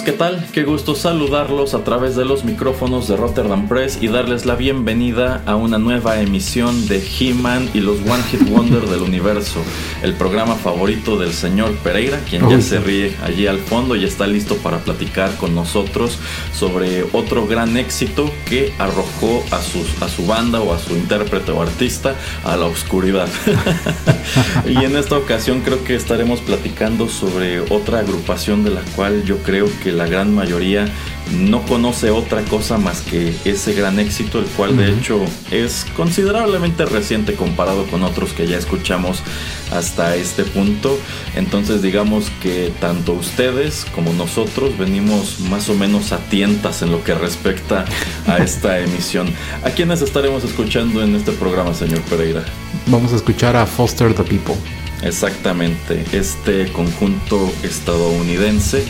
Amigos, ¿qué tal? Qué gusto saludarlos a través de los micrófonos de Rotterdam Press y darles la bienvenida a una nueva emisión de He-Man y los One Hit Wonder del universo, el programa favorito del señor Pereira, quien ya se ríe allí al fondo y está listo para platicar con nosotros sobre otro gran éxito que arrojó a, sus, a su banda o a su intérprete o artista a la oscuridad. y en esta ocasión creo que estaremos platicando sobre otra agrupación de la cual yo creo que la gran mayoría no conoce otra cosa más que ese gran éxito, el cual de hecho es considerablemente reciente comparado con otros que ya escuchamos hasta este punto. Entonces digamos que tanto ustedes como nosotros venimos más o menos a tientas en lo que respecta a esta emisión. ¿A quiénes estaremos escuchando en este programa, señor Pereira? Vamos a escuchar a Foster the People. Exactamente, este conjunto estadounidense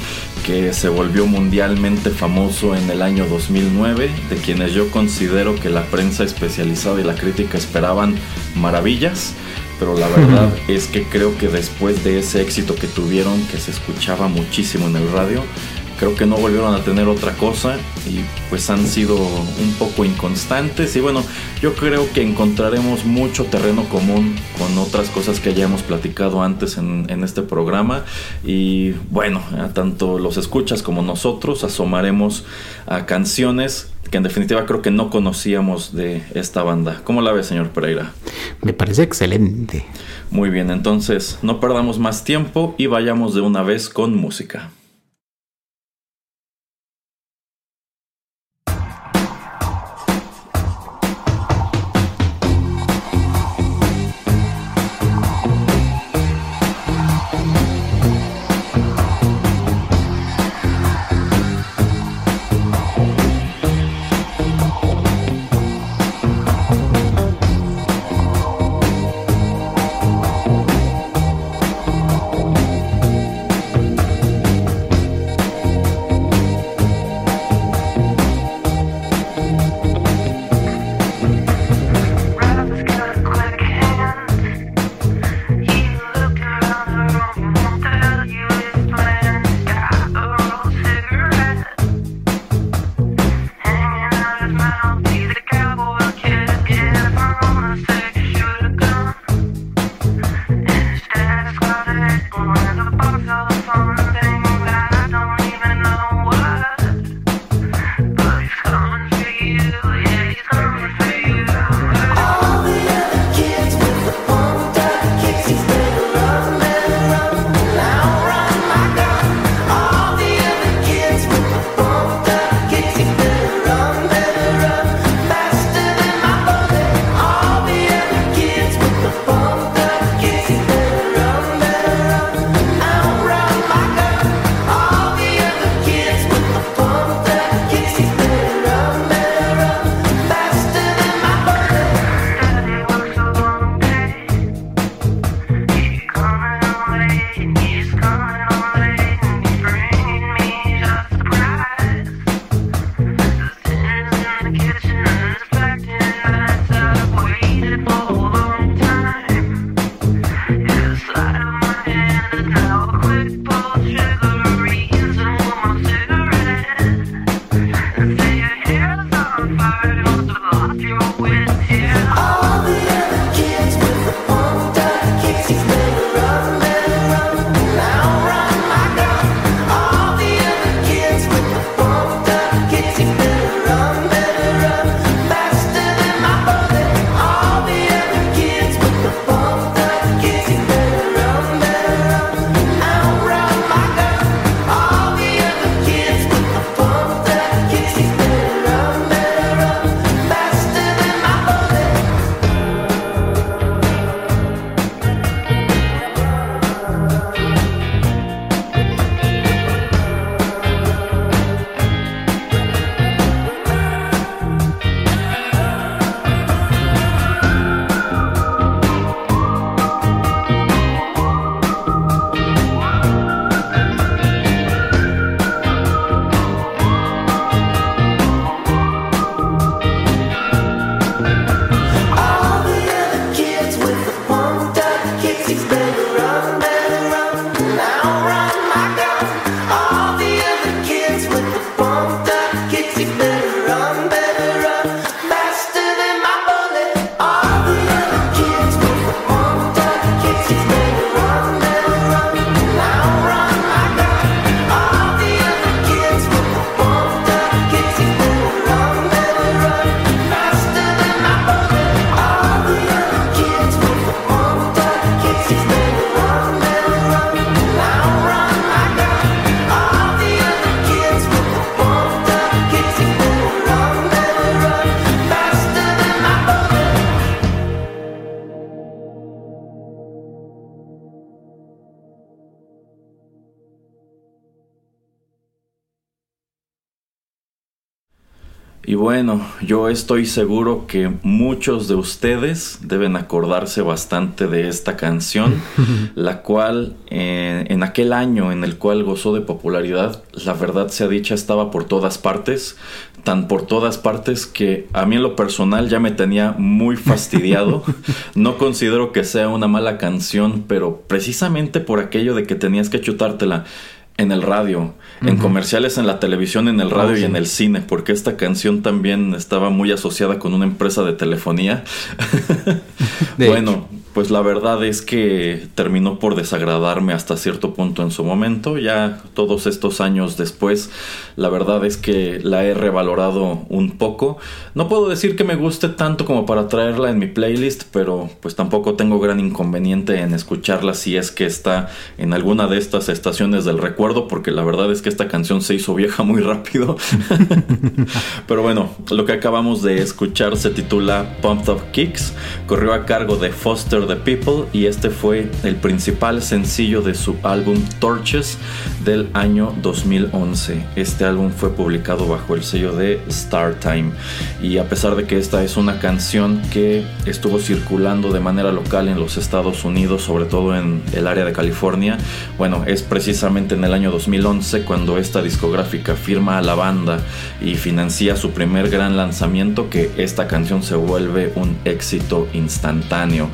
que se volvió mundialmente famoso en el año 2009, de quienes yo considero que la prensa especializada y la crítica esperaban maravillas, pero la verdad es que creo que después de ese éxito que tuvieron, que se escuchaba muchísimo en el radio, creo que no volvieron a tener otra cosa y pues han sido un poco inconstantes y bueno, yo creo que encontraremos mucho terreno común con otras cosas que ya hemos platicado antes en, en este programa y bueno, tanto los escuchas como nosotros asomaremos a canciones que en definitiva creo que no conocíamos de esta banda. ¿Cómo la ve, señor Pereira? Me parece excelente. Muy bien, entonces no perdamos más tiempo y vayamos de una vez con música. Y bueno, yo estoy seguro que muchos de ustedes deben acordarse bastante de esta canción, la cual eh, en aquel año en el cual gozó de popularidad, la verdad sea dicha, estaba por todas partes, tan por todas partes que a mí en lo personal ya me tenía muy fastidiado. no considero que sea una mala canción, pero precisamente por aquello de que tenías que chutártela en el radio, en comerciales en la televisión, en el radio oh, y en el cine, porque esta canción también estaba muy asociada con una empresa de telefonía. bueno, pues la verdad es que terminó por desagradarme hasta cierto punto en su momento. Ya todos estos años después, la verdad es que la he revalorado un poco. No puedo decir que me guste tanto como para traerla en mi playlist, pero pues tampoco tengo gran inconveniente en escucharla si es que está en alguna de estas estaciones del recuerdo, porque la verdad es que esta canción se hizo vieja muy rápido. pero bueno, lo que acabamos de escuchar se titula Pumped Up Kicks, corrió a cargo de Foster the People y este fue el principal sencillo de su álbum Torches del año 2011. Este álbum fue publicado bajo el sello de Star Time y a pesar de que esta es una canción que estuvo circulando de manera local en los Estados Unidos, sobre todo en el área de California, bueno, es precisamente en el año 2011 cuando esta discográfica firma a la banda y financia su primer gran lanzamiento que esta canción se vuelve un éxito instantáneo.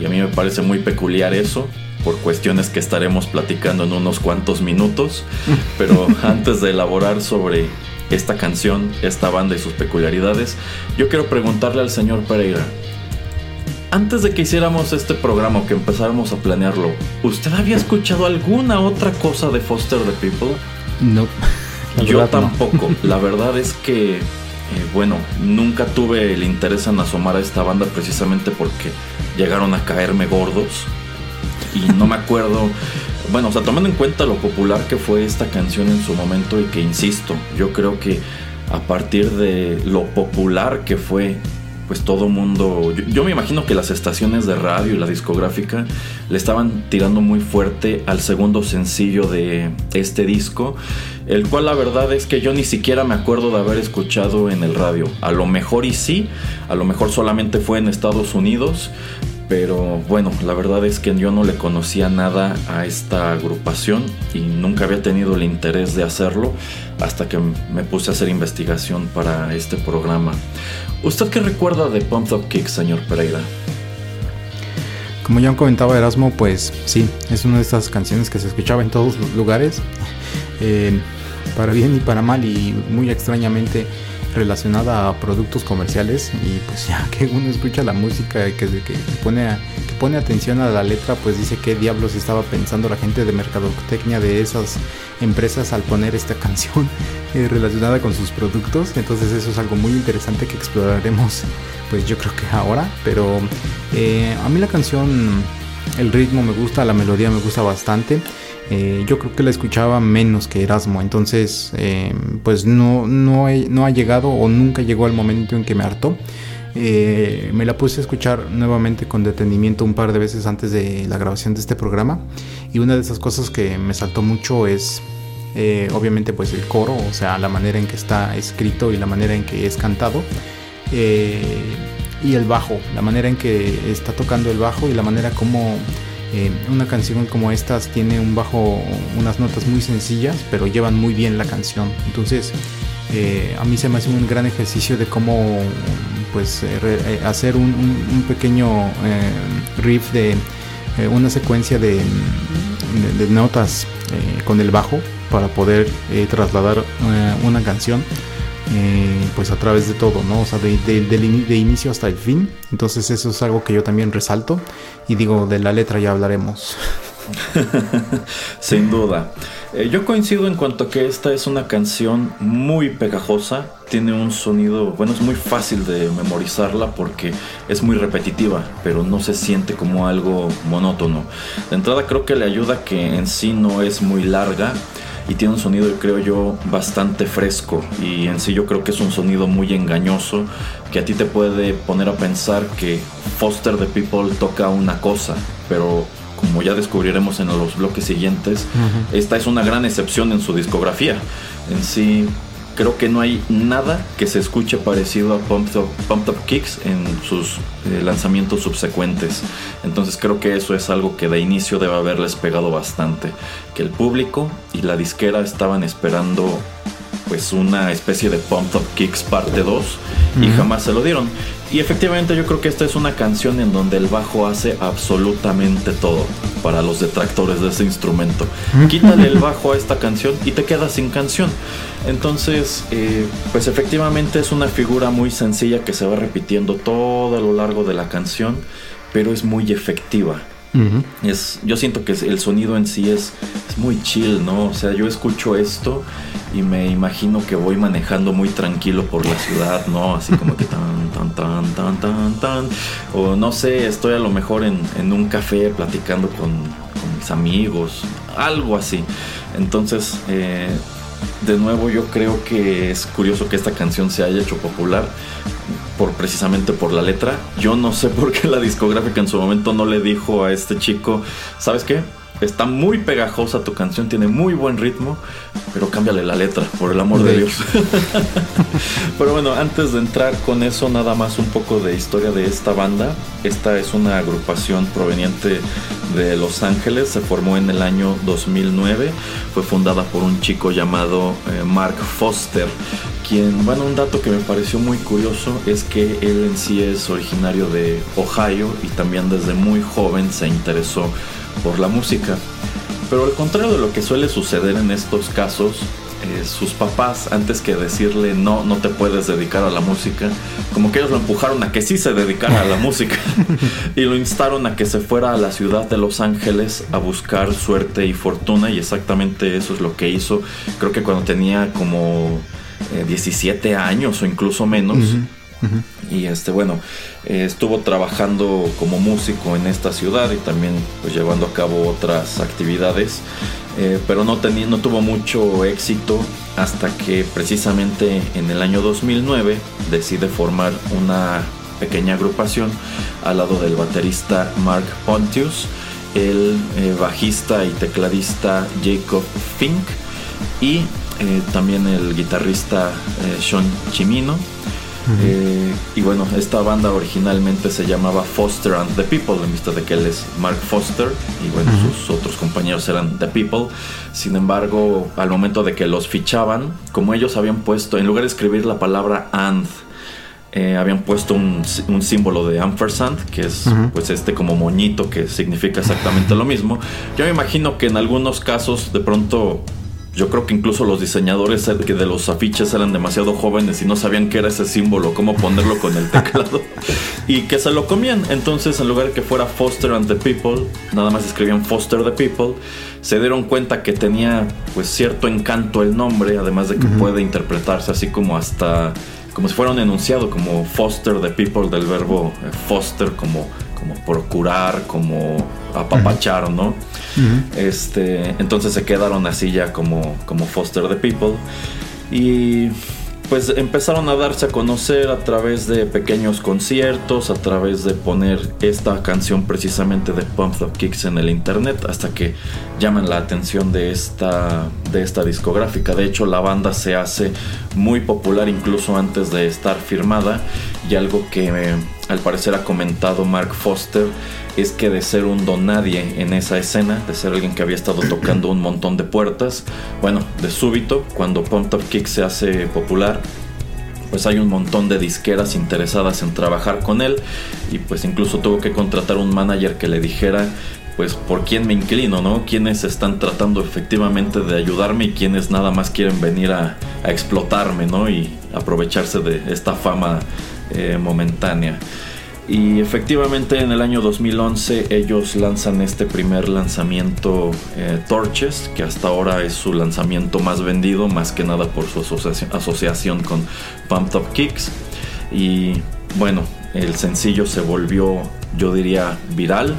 Y a mí me parece muy peculiar eso, por cuestiones que estaremos platicando en unos cuantos minutos. Pero antes de elaborar sobre esta canción, esta banda y sus peculiaridades, yo quiero preguntarle al señor Pereira. Antes de que hiciéramos este programa o que empezáramos a planearlo, ¿usted había escuchado alguna otra cosa de Foster the People? No. Yo tampoco. La verdad es que, eh, bueno, nunca tuve el interés en asomar a esta banda precisamente porque llegaron a caerme gordos. Y no me acuerdo. Bueno, o sea, tomando en cuenta lo popular que fue esta canción en su momento y que, insisto, yo creo que a partir de lo popular que fue, pues todo mundo, yo, me imagino que las estaciones de radio y la discográfica le estaban tirando muy fuerte al segundo sencillo de este disco, el cual la verdad es que yo ni siquiera me acuerdo de haber escuchado en el radio. A lo mejor y sí, a lo mejor solamente fue en Estados Unidos, pero bueno, la verdad es que yo no le conocía nada a esta agrupación y nunca había tenido el interés de hacerlo hasta que me puse a hacer investigación para este programa. ¿Usted qué recuerda de Pumped Up Kick, señor Pereira? Como ya comentaba Erasmo, pues sí, es una de estas canciones que se escuchaba en todos los lugares, eh, para bien y para mal, y muy extrañamente relacionada a productos comerciales. Y pues ya que uno escucha la música que, que, pone, que pone atención a la letra pues dice qué diablos estaba pensando la gente de mercadotecnia de esas empresas al poner esta canción eh, relacionada con sus productos. Entonces eso es algo muy interesante que exploraremos pues yo creo que ahora. Pero eh, a mí la canción el ritmo me gusta la melodía me gusta bastante eh, yo creo que la escuchaba menos que Erasmo, entonces eh, pues no, no, no, ha llegado o nunca llegó el momento en que me hartó. Eh, me la puse a escuchar nuevamente con detenimiento un par de veces antes de la grabación de este programa y una de esas cosas que me saltó mucho es obviamente pues el coro, o sea la manera en que está escrito y la manera en que es cantado y el bajo, la manera en que está tocando el bajo y la manera como eh, una canción como estas tiene un bajo, unas notas muy sencillas, pero llevan muy bien la canción. Entonces, eh, a mí se me hace un gran ejercicio de cómo pues eh, hacer un, pequeño riff de una secuencia de, de notas con el bajo para poder trasladar una canción eh, pues a través de todo, ¿no? O sea, de, de, inicio hasta el fin. Entonces eso es algo que yo también resalto. Y digo, de la letra ya hablaremos. Sin duda. Eh, yo coincido en cuanto a que esta es una canción muy pegajosa. Tiene un sonido, bueno, es muy fácil de memorizarla porque es muy repetitiva, pero no se siente como algo monótono. De entrada creo que le ayuda que en sí no es muy larga y tiene un sonido, creo yo, bastante fresco y en sí yo creo que es un sonido muy engañoso que a ti te puede poner a pensar que Foster the People toca una cosa, pero como ya descubriremos en los bloques siguientes, esta es una gran excepción en su discografía. En sí, creo que no hay nada que se escuche parecido a Pumped Up, Kicks en sus eh, lanzamientos subsecuentes. Entonces creo que eso es algo que de inicio debe haberles pegado bastante. Que el público y la disquera estaban esperando pues una especie de Pumped Up Kicks parte 2 y jamás se lo dieron. Y efectivamente yo creo que esta es una canción en donde el bajo hace absolutamente todo para los detractores de ese instrumento. Quítale el bajo a esta canción y te quedas sin canción. Entonces, eh, pues efectivamente es una figura muy sencilla que se va repitiendo todo a lo largo de la canción, pero es muy efectiva. es, yo siento que el sonido en sí es, es muy chill, ¿no? O sea, yo escucho esto y me imagino que voy manejando muy tranquilo por la ciudad, ¿no? Así como que tan, tan, tan, tan, tan, tan. O no sé, estoy a lo mejor en, en un café platicando con, con, mis amigos, algo así. Entonces, eh, de nuevo yo creo que es curioso que esta canción se haya hecho popular por precisamente por la letra. Yo no sé por qué la discográfica en su momento no le dijo a este chico, ¿sabes qué? Está muy pegajosa tu canción, tiene muy buen ritmo, pero cámbiale la letra, por el amor de, Dios. pero bueno, antes de entrar con eso, nada más un poco de historia de esta banda. Esta es una agrupación proveniente de Los Ángeles, se formó en el año 2009, fue fundada por un chico llamado eh, Mark Foster, quien, bueno, un dato que me pareció muy curioso es que él en sí es originario de Ohio y también desde muy joven se interesó por la música. Pero al contrario de lo que suele suceder en estos casos, eh, sus papás, antes que decirle no, no te puedes dedicar a la música, como que ellos lo empujaron a que sí se dedicara a la música y lo instaron a que se fuera a la ciudad de Los Ángeles a buscar suerte y fortuna y exactamente eso es lo que hizo. Creo que cuando tenía como 17 eh, años o incluso menos. Y este, bueno, eh, estuvo trabajando como músico en esta ciudad y también pues llevando a cabo otras actividades, eh, pero no, tuvo mucho éxito hasta que precisamente en el año 2009 decide formar una pequeña agrupación al lado del baterista Mark Pontius, el eh, bajista y tecladista Jacob Fink y también el guitarrista Sean Chimino eh, y bueno, esta banda originalmente se llamaba Foster and the People, en vista de que él es Mark Foster y bueno, sus otros compañeros eran The People. Sin embargo, al momento de que los fichaban, como ellos habían puesto, en lugar de escribir la palabra and, eh, habían puesto un, símbolo de ampersand, que es pues este como moñito que significa exactamente lo mismo. Yo me imagino que en algunos casos de pronto yo creo que incluso los diseñadores de los afiches eran demasiado jóvenes y no sabían qué era ese símbolo, cómo ponerlo con el teclado y que se lo comían. Entonces, en lugar de que fuera Foster and the People, nada más escribían Foster the People, se dieron cuenta que tenía pues cierto encanto el nombre, además de que puede interpretarse así como hasta como si fuera un enunciado, como Foster the People del verbo eh, foster, como, como procurar, como apapachar, ¿no? Este, entonces se quedaron así ya como, como Foster the People. Y pues empezaron a darse a conocer a través de pequeños conciertos, a través de poner esta canción precisamente de Pump Up Kicks en el internet, hasta que llaman la atención de esta, de esta discográfica. De hecho, la banda se hace muy popular incluso antes de estar firmada, y algo que al parecer ha comentado Mark Foster es que de ser un don nadie en esa escena, de ser alguien que había estado tocando un montón de puertas, bueno, de súbito, cuando Pump Up Kick se hace popular, pues hay un montón de disqueras interesadas en trabajar con él y pues incluso tuvo que contratar un manager que le dijera pues por quién me inclino, ¿no? Quienes están tratando efectivamente de ayudarme y quienes nada más quieren venir a, explotarme, ¿no? Y aprovecharse de esta fama eh, momentánea. Y efectivamente en el año 2011 ellos lanzan este primer lanzamiento eh, Torches, que hasta ahora es su lanzamiento más vendido, más que nada por su asociación, con Pumped Up Kicks. Y bueno, el sencillo se volvió, yo diría, viral.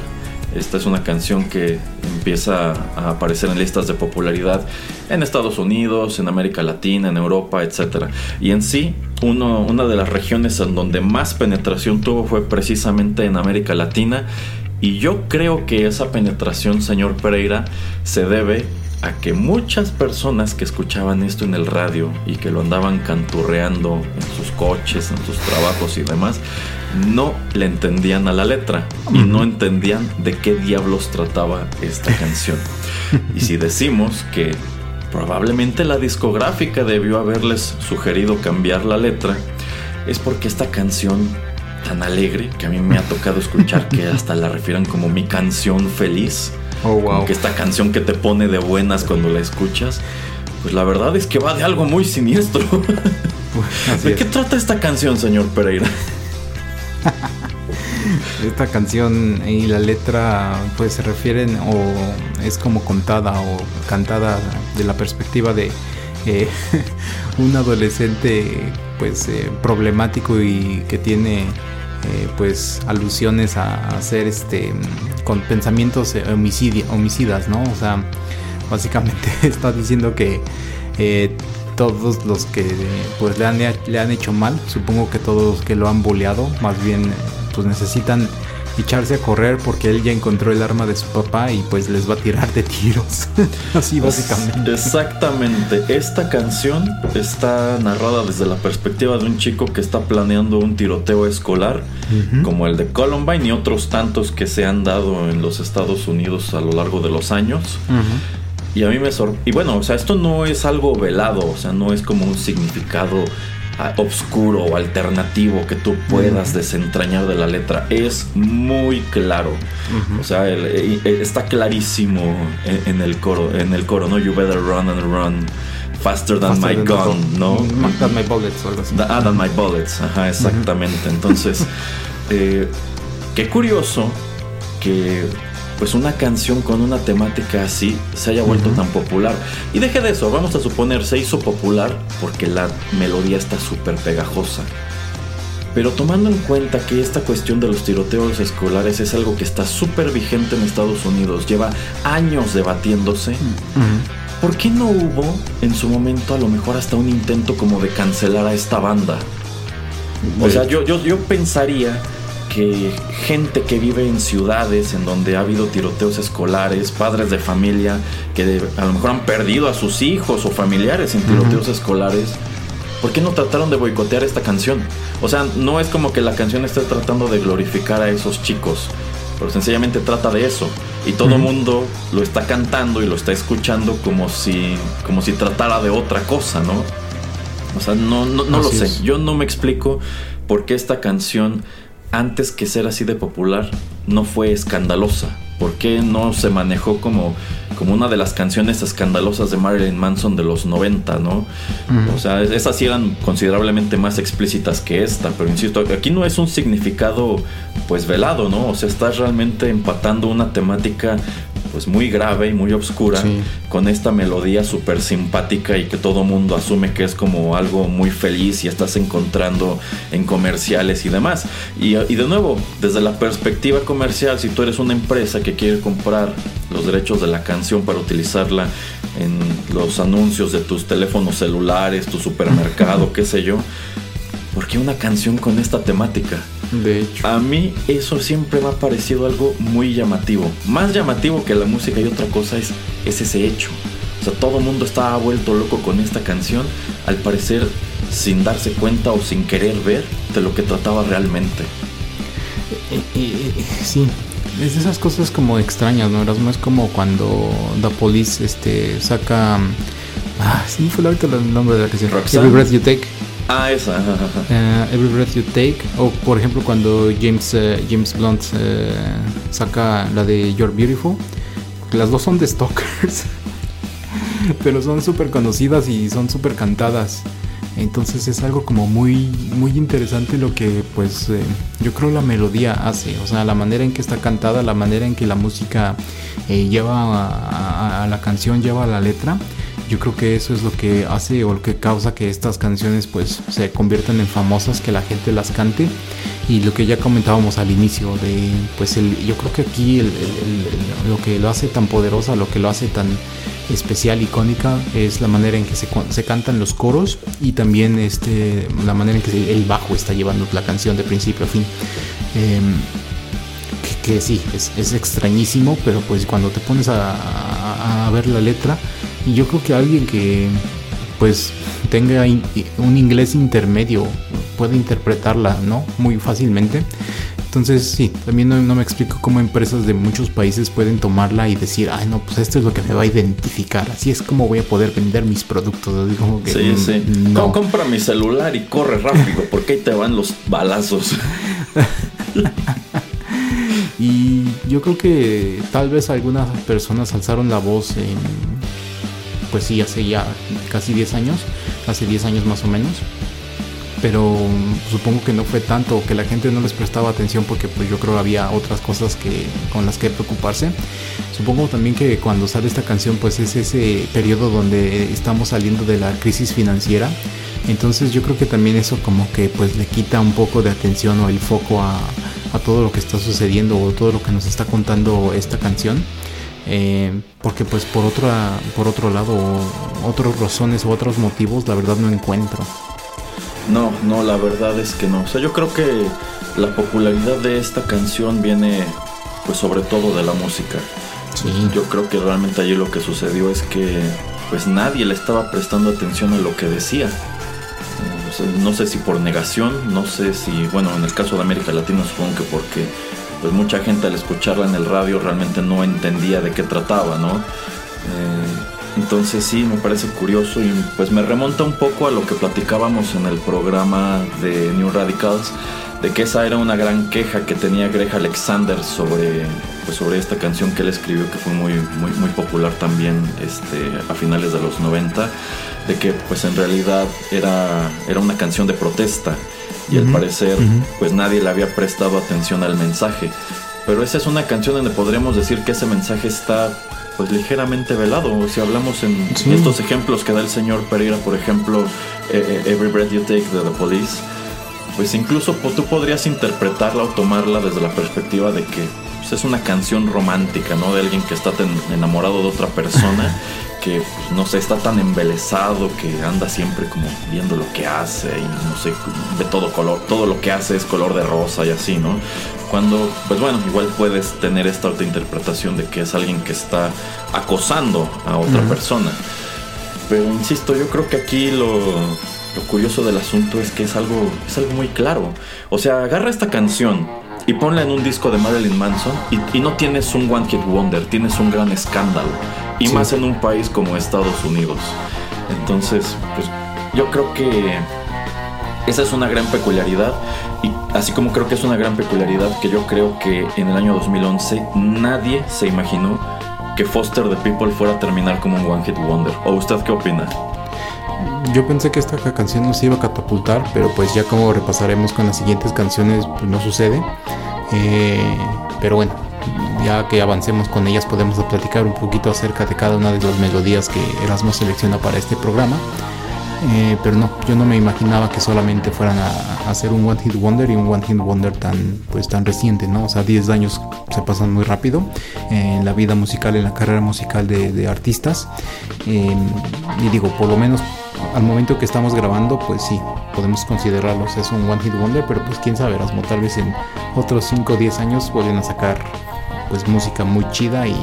Esta es una canción que empieza a aparecer en listas de popularidad en Estados Unidos, en América Latina, en Europa, etc. Y en sí una de las regiones en donde más penetración tuvo fue precisamente en América Latina. Y yo creo que esa penetración, señor Pereira, se debe a que muchas personas que escuchaban esto en el radio y que lo andaban canturreando en sus coches, en sus trabajos y demás, no le entendían a la letra y no entendían de qué diablos trataba esta canción. y si decimos que probablemente la discográfica debió haberles sugerido cambiar la letra, es porque esta canción tan alegre que a mí me ha tocado escuchar que hasta la refieran como mi canción feliz. Oh, wow. Que esta canción que te pone de buenas cuando la escuchas. Pues la verdad es que va de algo muy siniestro. Así ¿De qué trata esta canción, señor Pereira? Esta canción y la letra pues se refieren o es como contada o cantada de la perspectiva de eh, un adolescente pues eh, problemático y que tiene eh, pues alusiones a, ser este con pensamientos eh, homicidi- homicidas, ¿no? O sea, básicamente está diciendo que todos los que pues le han, le han hecho mal, supongo que todos los que lo han boleado, más bien pues necesitan echarse a correr porque él ya encontró el arma de su papá y pues les va a tirar de tiros. Así básicamente. Exactamente. Esta canción está narrada desde la perspectiva de un chico que está planeando un tiroteo escolar, como el de Columbine y otros tantos que se han dado en los Estados Unidos a lo largo de los años. Y a mí me sor... Y bueno, o sea, esto no es algo velado, o sea, no es como un significado obscuro o alternativo que tú puedas desentrañar de la letra. Es muy claro. O sea, el- eh, eh, está clarísimo en, en el coro, en el coro, ¿no? You better run and run faster than Faster my than gun, ¿no? Mm, Than my bullets o algo así. Ah, than my bullets, ajá, exactamente. Entonces, eh, qué curioso que pues una canción con una temática así se haya vuelto tan popular. Y deje de eso, vamos a suponer, se hizo popular porque la melodía está súper pegajosa. Pero tomando en cuenta que esta cuestión de los tiroteos escolares es algo que está súper vigente en Estados Unidos, lleva años debatiéndose. ¿por qué no hubo en su momento a lo mejor hasta un intento como de cancelar a esta banda? O sea, yo, yo, yo pensaría que gente que vive en ciudades en donde ha habido tiroteos escolares, padres de familia que de- a lo mejor han perdido a sus hijos o familiares en tiroteos escolares, ¿por qué no trataron de boicotear esta canción? O sea, no es como que la canción esté tratando de glorificar a esos chicos, pero sencillamente trata de eso. Y todo el mundo lo está cantando y lo está escuchando como si, como si tratara de otra cosa, ¿no? O sea, no, no, no lo sé. es. Yo no me explico por qué esta canción, antes que ser así de popular, no fue escandalosa. ¿Por qué no se manejó como, como una de las canciones escandalosas de Marilyn Manson de los 90, ¿no? O sea, esas sí eran considerablemente más explícitas que esta, pero insisto, aquí no es un significado pues velado, ¿no? O sea, estás realmente empatando una temática pues muy grave y muy oscura Sí. con esta melodía súper simpática y que todo mundo asume que es como algo muy feliz y estás encontrando en comerciales y demás. Y, y de nuevo, desde la perspectiva comercial, si tú eres una empresa que quiere comprar los derechos de la canción para utilizarla en los anuncios de tus teléfonos celulares, tu supermercado, qué sé yo, ¿por qué una canción con esta temática? De hecho. A mí eso siempre me ha parecido algo muy llamativo. Más llamativo que la música y otra cosa es, es ese hecho. O sea, todo el mundo estaba vuelto loco con esta canción, al parecer sin darse cuenta o sin querer ver de lo que trataba realmente. Y- y- y- sí, es de esas cosas como extrañas, ¿no? Erasmo? es como cuando The Police este, saca. Ah, sí, fue ahorita el nombre de la canción. Roxanne. Every Breath You Take. Ah, esa. ajá. eh, Every Breath You Take. O por ejemplo, cuando James, eh, James Blunt eh, saca la de You're Beautiful. Las dos son de Stalkers. Pero son súper conocidas y son súper cantadas. Entonces es algo como muy, muy interesante lo que pues eh, yo creo la melodía hace. O sea, la manera en que está cantada, la manera en que la música eh, lleva a, a- a la canción, lleva a la letra. Yo creo que eso es lo que hace o lo que causa que estas canciones pues se conviertan en famosas, que la gente las cante. Y lo que ya comentábamos al inicio de pues el, yo creo que aquí el- el- lo que lo hace tan poderosa, lo que lo hace tan especial, icónica, es la manera en que se, se cantan los coros y también este, la manera en que el bajo está llevando la canción de principio a fin. Em, que, que sí, es, es extrañísimo, pero pues cuando te pones a, a- a, ver la letra. Y yo creo que alguien que pues tenga un inglés intermedio puede interpretarla, ¿no? Muy fácilmente. Entonces, sí, también no, me explico cómo empresas de muchos países pueden tomarla y decir, ay, no, pues esto es lo que me va a identificar. Así es como voy a poder vender mis productos. Digo que, sí, sí. No. Compra mi celular y corre rápido, porque ahí te van los balazos. y yo creo que tal vez algunas personas alzaron la voz en, pues sí, hace ya casi 10 años, hace 10 años más o menos pero supongo que no fue tanto que la gente no les prestaba atención porque pues yo creo que había otras cosas que con las que preocuparse. Supongo también que cuando sale esta canción pues es ese periodo donde estamos saliendo de la crisis financiera. Entonces yo creo que también eso como que pues le quita un poco de atención o el foco a, todo lo que está sucediendo o todo lo que nos está contando esta canción. Eh, porque pues por otra por otro lado otras razones o otros motivos la verdad no encuentro no, no, la verdad es que no. O sea, yo creo que la popularidad de esta canción viene pues sobre todo de la música. Sí. Yo creo que realmente allí lo que sucedió es que pues nadie le estaba prestando atención a lo que decía. no sé si por negación, no sé si, bueno, en el caso de América Latina supongo que porque pues mucha gente al escucharla en el radio realmente no entendía de qué trataba, ¿no? Eh, entonces sí, me parece curioso y pues me remonta un poco a lo que platicábamos en el programa de New Radicals, de que esa era una gran queja que tenía Greg Alexander sobre, pues sobre esta canción que él escribió, que fue muy, muy, muy popular también este, a finales de los 90, de que pues en realidad era, era una canción de protesta y al parecer pues nadie le había prestado atención al mensaje. Pero esa es una canción donde podríamos decir que ese mensaje está pues ligeramente velado. Si hablamos en estos ejemplos que da el señor Pereira, por ejemplo, eh, eh, Every Breath You Take de The Police, pues incluso tú podrías interpretarla o tomarla desde la perspectiva de que pues, es una canción romántica, ¿no? De alguien que está enamorado de otra persona, que pues, no sé, está tan embelesado que anda siempre como viendo lo que hace y no sé, ve todo color, todo lo que hace es color de rosa y así, ¿no? Cuando, pues bueno, igual puedes tener esta otra interpretación de que es alguien que está acosando a otra persona. Pero insisto, yo creo que aquí lo, curioso del asunto es que es algo, es algo muy claro. O sea, agarra esta canción y ponla en un disco de Marilyn Manson y, no tienes un One Hit Wonder, tienes un gran escándalo. Y más en un país como Estados Unidos. Entonces, pues yo creo que esa es una gran peculiaridad y así como creo que es una gran peculiaridad que yo creo que en el año 2011 nadie se imaginó que Foster the People fuera a terminar como un One Hit Wonder. ¿O usted qué opina? Yo pensé que esta canción nos iba a catapultar, pero pues ya como repasaremos con las siguientes canciones, pues no sucede. Eh, pero bueno, ya que avancemos con ellas podemos platicar un poquito acerca de cada una de las melodías que Erasmo selecciona para este programa. Eh, pero no, yo no me imaginaba que solamente fueran a, hacer un One Hit Wonder y un One Hit Wonder tan, pues, tan reciente, ¿no? O sea, 10 años se pasan muy rápido en la vida musical, en la carrera musical de, artistas. Eh, y digo, por lo menos al momento que estamos grabando, pues sí, podemos considerarlos es un One Hit Wonder, pero pues quién sabe, Erasmo, tal vez en otros 5 o 10 años vuelven a sacar pues música muy chida y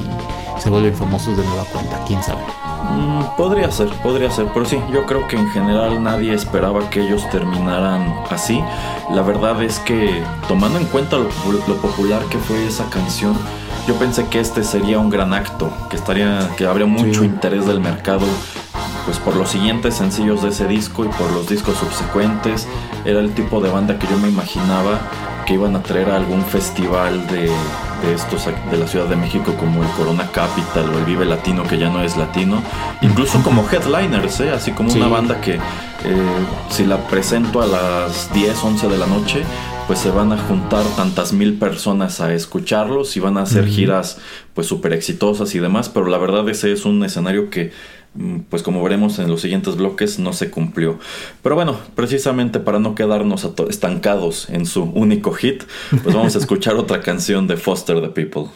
se vuelven famosos de nueva cuenta, quién sabe. Mm, podría ser, podría ser, pero sí, yo creo que en general nadie esperaba que ellos terminaran así. La verdad es que tomando en cuenta lo, popular que fue esa canción, yo pensé que este sería un gran acto, que estaría, que habría mucho interés del mercado pues por los siguientes sencillos de ese disco y por los discos subsecuentes. Era el tipo de banda que yo me imaginaba que iban a traer a algún festival de, estos de la Ciudad de México como el Corona Capital o el Vive Latino que ya no es latino, incluso como headliners, ¿eh? así como una banda que eh, si la presento a las 10, 11 de la noche, pues se van a juntar tantas mil personas a escucharlos y van a hacer giras pues súper exitosas y demás, pero la verdad ese es un escenario que pues como veremos en los siguientes bloques, no se cumplió. Pero bueno, precisamente para no quedarnos estancados en su único hit, pues vamos a escuchar otra canción de Foster the People.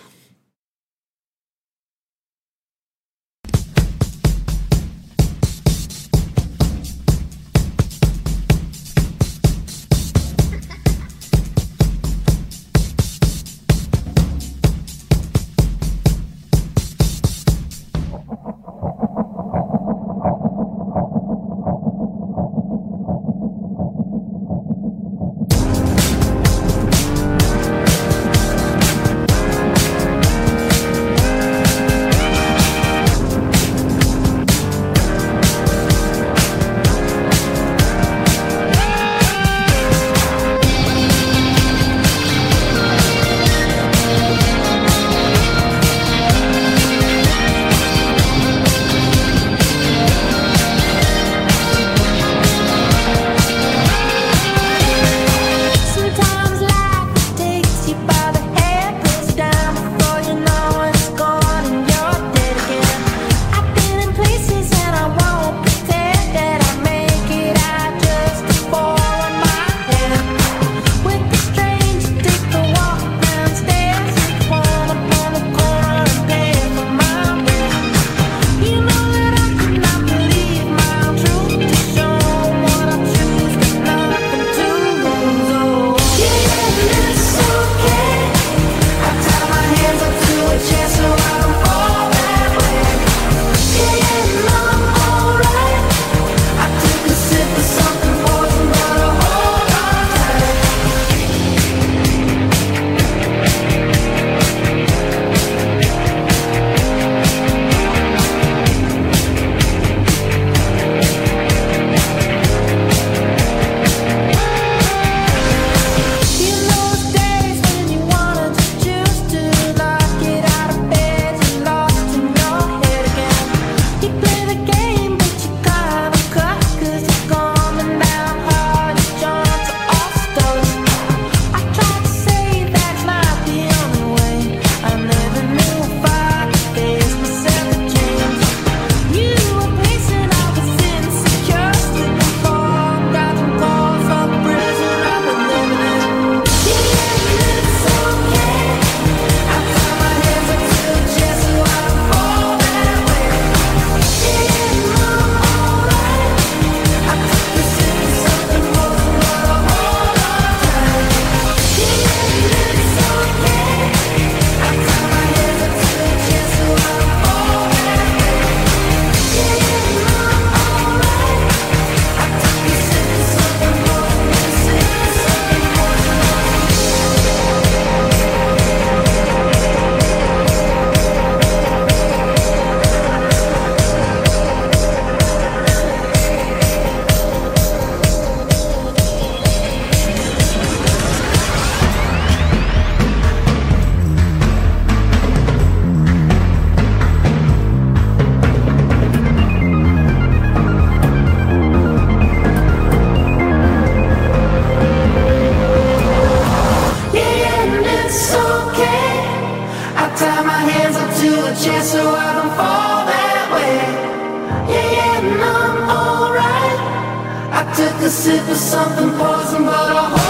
a sip of something poison, but I.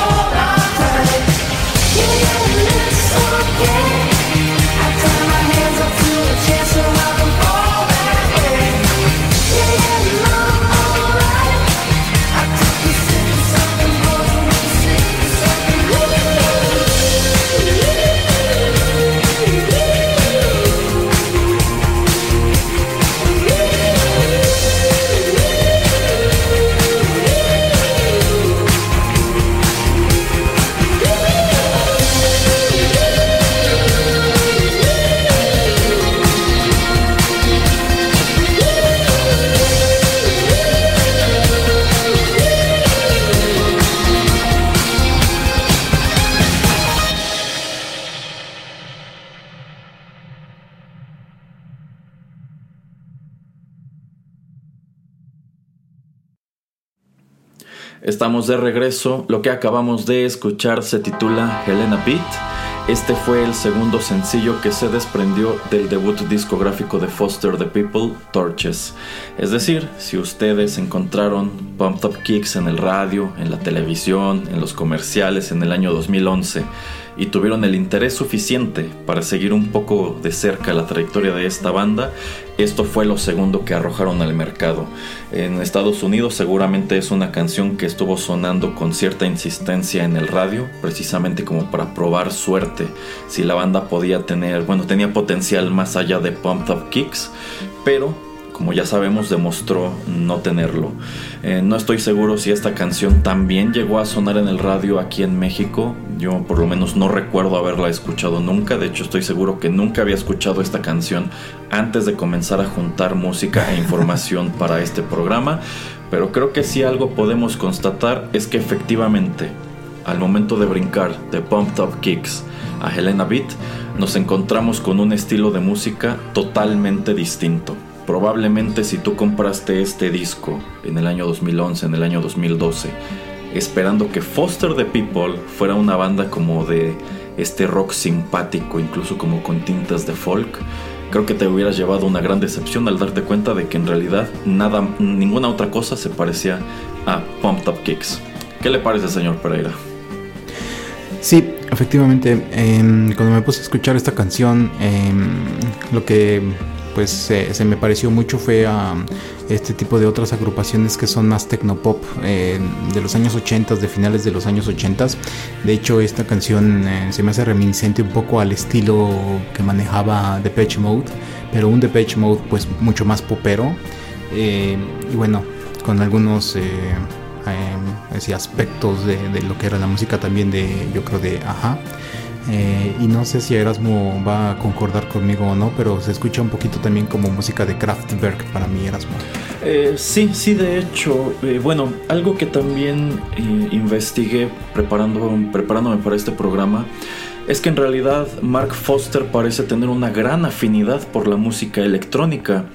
De regreso. Lo que acabamos de escuchar se titula Helena Beat. Este fue el segundo sencillo que se desprendió del debut discográfico de Foster the People, Torches. Es decir, si ustedes encontraron Pumped Up Kicks en el radio, en la televisión, en los comerciales en el año 2011, y tuvieron el interés suficiente para seguir un poco de cerca la trayectoria de esta banda, esto fue lo segundo que arrojaron al mercado. En Estados Unidos seguramente es una canción que estuvo sonando con cierta insistencia en el radio, precisamente como para probar suerte si la banda podía tener, bueno, tenía potencial más allá de Pumped Up Kicks, pero como ya sabemos, demostró no tenerlo. Eh, no estoy seguro si esta canción también llegó a sonar en el radio aquí en México. Yo por lo menos no recuerdo haberla escuchado nunca. De hecho, estoy seguro que nunca había escuchado esta canción antes de comenzar a juntar música e información para este programa. Pero creo que si algo podemos constatar es que efectivamente, al momento de brincar de Pumped Up Kicks a Helena Beat, nos encontramos con un estilo de música totalmente distinto. Probablemente si tú compraste este disco en el año 2011, en el año 2012, esperando que Foster the People fuera una banda como de este rock simpático, incluso como con tintas de folk, creo que te hubieras llevado una gran decepción al darte cuenta de que en realidad nada, ninguna otra cosa se parecía a Pumped Up Kicks. ¿Qué le parece, señor Pereira? Sí, efectivamente, em, cuando me puse a escuchar esta canción, em, lo que pues se me pareció mucho fue a este tipo de otras agrupaciones que son más tecnopop eh, de los años 80, de finales de los años 80. De hecho, esta canción eh, se me hace reminiscente un poco al estilo que manejaba Depeche Mode, pero un Depeche Mode pues mucho más popero. Eh, y bueno, con algunos aspectos de, de, lo que era la música también de, yo creo, de Aja. Eh, y no sé si Erasmo va a concordar conmigo o no, pero se escucha un poquito también como música de Kraftwerk para mí, Erasmo. Eh, sí, sí, de hecho, eh, bueno, algo que también investigué preparando, preparándome para este programa es que en realidad Mark Foster parece tener una gran afinidad por la música electrónica.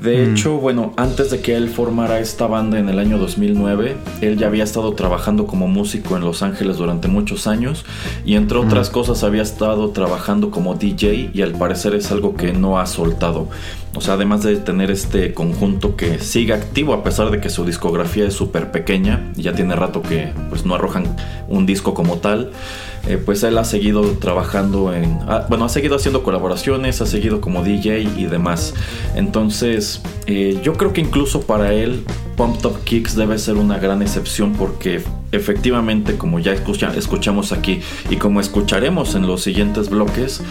De mm. hecho, bueno, antes de que él formara esta banda en el año 2009, él ya había estado trabajando como músico en Los Ángeles durante muchos años y entre otras cosas había estado trabajando como DJ y al parecer es algo que no ha soltado. O sea, además de tener este conjunto que sigue activo a pesar de que su discografía es súper pequeña y ya tiene rato que pues no arrojan un disco como tal. Eh, pues él ha seguido trabajando en, ah, bueno, ha seguido haciendo colaboraciones, ha seguido como DJ y demás. Entonces, eh, yo creo que incluso para él, Pumped Up Kicks debe ser una gran excepción porque efectivamente, como ya escuchamos aquí y como escucharemos en los siguientes bloques,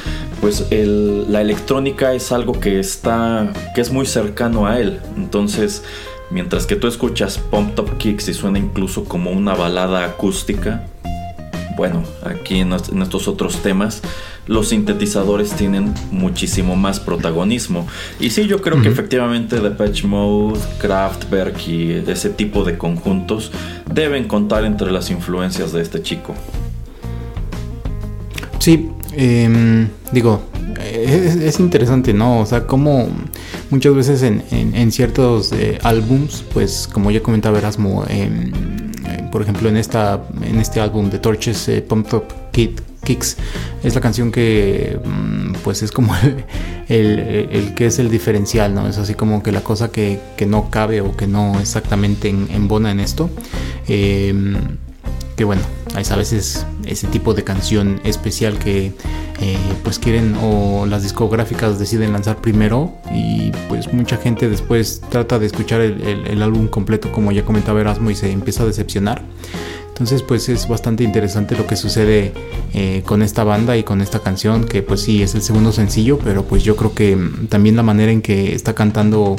pues la electrónica es algo que está, que es muy cercano a él. Entonces, mientras que tú escuchas Pumped Up Kicks y suena incluso como una balada acústica, bueno, aquí en, estos otros temas, los sintetizadores tienen muchísimo más protagonismo. Y sí, yo creo que efectivamente Depeche Mode, Kraftwerk y ese tipo de conjuntos deben contar entre las influencias de este chico. Sí, em, digo, es, interesante, ¿no? O sea, como muchas veces en, ciertos eh, álbums, pues como ya comentaba Erasmo, em, por ejemplo, en, esta, en este álbum de Torches, eh, Pumped Up Kicks, es la canción que mm, pues es como el, que es el diferencial, ¿no? Es así como que la cosa que, no cabe o que no exactamente en, embona en esto. Em, que bueno, hay a veces ese tipo de canción especial que eh, pues quieren o las discográficas deciden lanzar primero y pues mucha gente después trata de escuchar el, álbum completo como ya comentaba Erasmo y se empieza a decepcionar. Entonces pues es bastante interesante lo que sucede eh, con esta banda y con esta canción que pues sí es el segundo sencillo pero pues yo creo que también la manera en que está cantando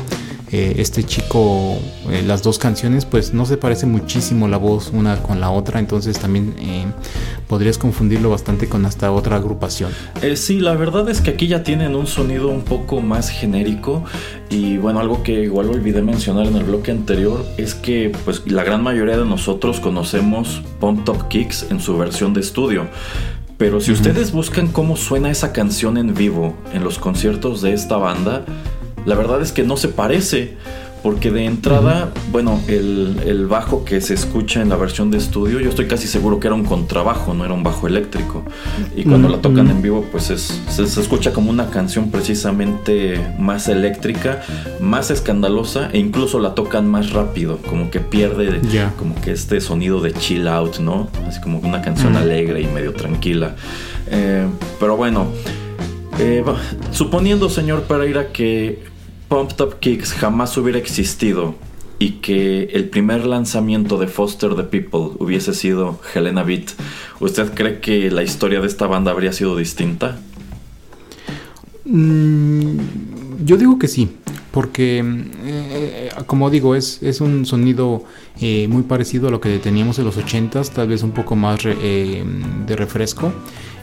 eh, este chico, eh, las dos canciones, pues no se parece muchísimo la voz una con la otra, entonces también eh, podrías confundirlo bastante con hasta otra agrupación. sí, la verdad es que aquí ya tienen un sonido un poco más genérico y bueno, algo que igual olvidé mencionar en el bloque anterior es que pues la gran mayoría de nosotros conocemos Pump Top Kicks en su versión de estudio. Pero si ustedes buscan cómo suena esa canción en vivo en los conciertos de esta banda, la verdad es que no se parece. Porque de entrada, bueno, el, bajo que se escucha en la versión de estudio, yo estoy casi seguro que era un contrabajo, no era un bajo eléctrico. Y cuando la tocan en vivo, pues se, escucha como una canción precisamente más eléctrica, más escandalosa e incluso la tocan más rápido, como que pierde como que este sonido de chill out, ¿no? Así como una canción alegre y medio tranquila. Eh, pero bueno, eh, suponiendo, señor Pereira, que Pumped Up Kicks jamás hubiera existido y que el primer lanzamiento de Foster the People hubiese sido Helena Beat, ¿usted cree que la historia de esta banda habría sido distinta? Mm, yo digo que sí, porque eh, como digo, es, es un sonido eh, muy parecido a lo que teníamos en los 80s, tal vez un poco más eh, de refresco.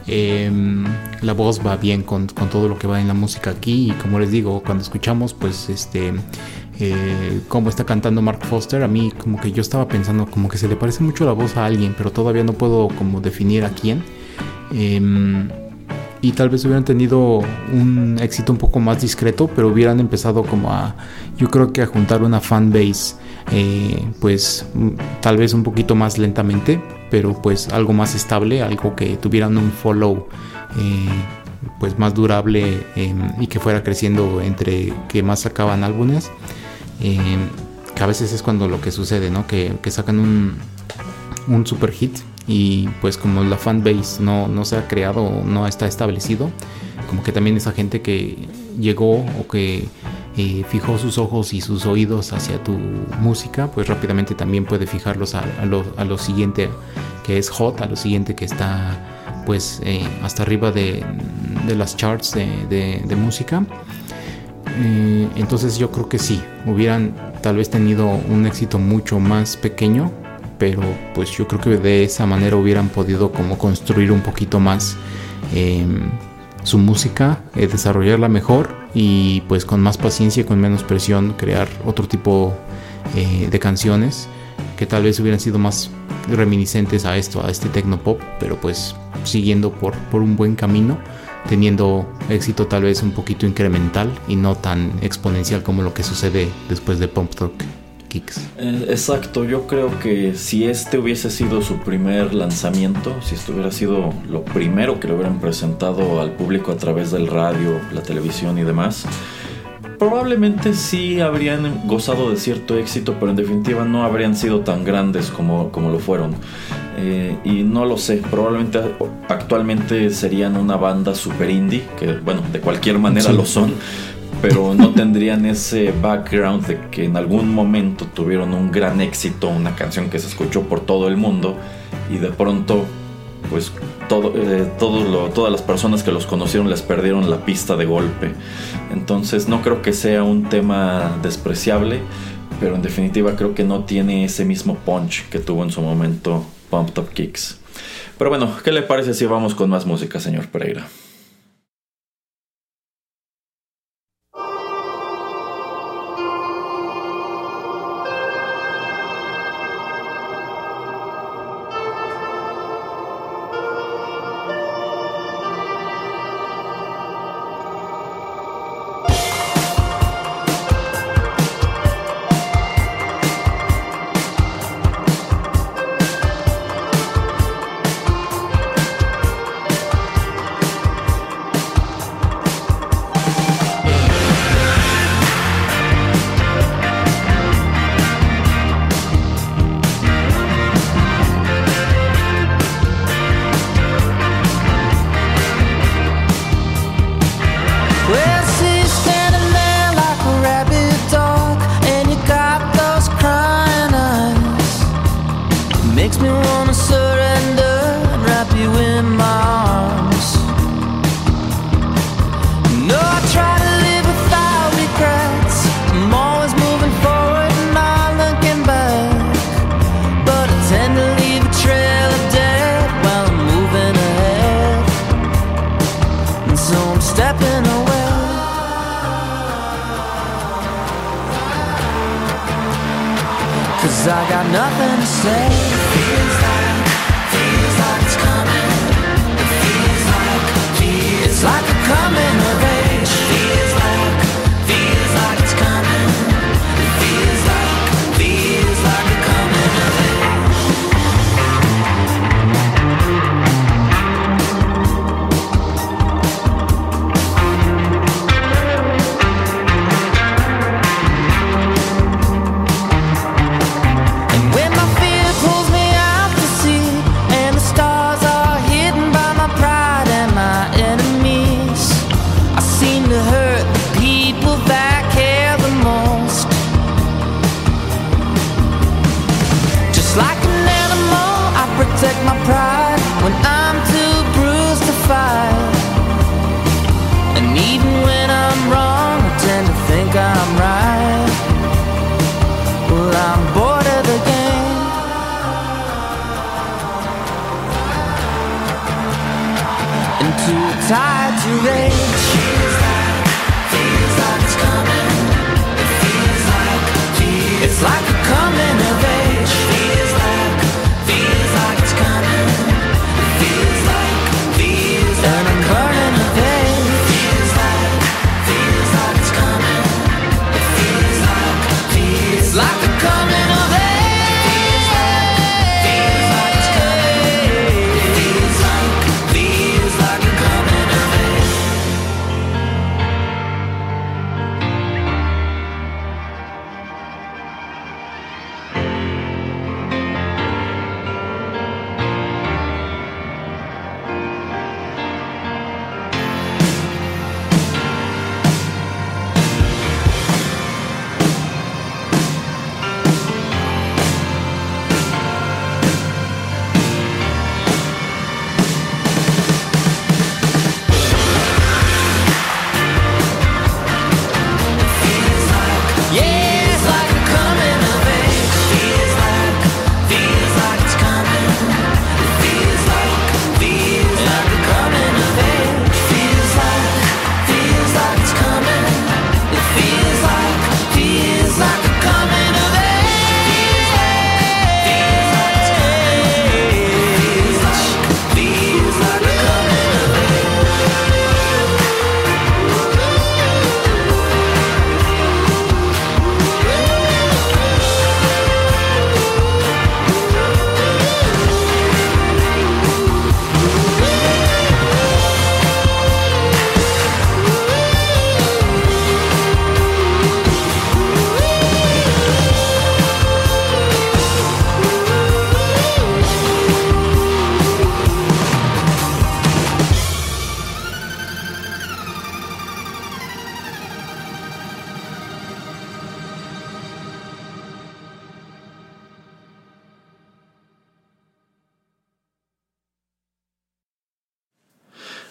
Em, la voz va bien con, todo lo que va en la música aquí y como les digo, cuando escuchamos pues este eh, como está cantando Mark Foster, a mí como que yo estaba pensando como que se le parece mucho la voz a alguien, pero todavía no puedo como definir a quién. Em, y tal vez hubieran tenido un éxito un poco más discreto, pero hubieran empezado como a, yo creo que a juntar una fan base, eh, pues tal vez un poquito más lentamente, pero pues algo más estable, algo que tuvieran un follow eh, pues más durable em, y que fuera creciendo entre que más sacaban álbumes. Em, que a veces es cuando lo que sucede, ¿no? Que, sacan un, un super hit y pues como la fanbase no, no se ha creado, no está establecido, como que también esa gente que llegó o que eh, fijó sus ojos y sus oídos hacia tu música, pues rápidamente también puede fijarlos a, lo, siguiente que es hot, a lo siguiente que está pues eh, hasta arriba de, las charts de, música. Eh, entonces yo creo que sí, hubieran tal vez tenido un éxito mucho más pequeño, pero pues yo creo que de esa manera hubieran podido como construir un poquito más su música, desarrollarla mejor y pues con más paciencia y con menos presión crear otro tipo eh, de canciones que tal vez hubieran sido más reminiscentes a esto, a este pop pero pues siguiendo por, por un buen camino, teniendo éxito tal vez un poquito incremental y no tan exponencial como lo que sucede después de Pump Talk. Eh, exacto, yo creo que si este hubiese sido su primer lanzamiento, si esto hubiera sido lo primero que le hubieran presentado al público a través del radio, la televisión y demás, probablemente sí habrían gozado de cierto éxito, pero en definitiva no habrían sido tan grandes como, como lo fueron. Eh, y no lo sé, probablemente actualmente serían una banda super indie, que bueno, de cualquier manera lo son pero no tendrían ese background de que en algún momento tuvieron un gran éxito, una canción que se escuchó por todo el mundo y de pronto pues todo, eh, todas las personas que los conocieron les perdieron la pista de golpe. Entonces no creo que sea un tema despreciable, pero en definitiva creo que no tiene ese mismo punch que tuvo en su momento Pump Top Kicks. Pero bueno, ¿qué le parece si vamos con más música, señor Pereira?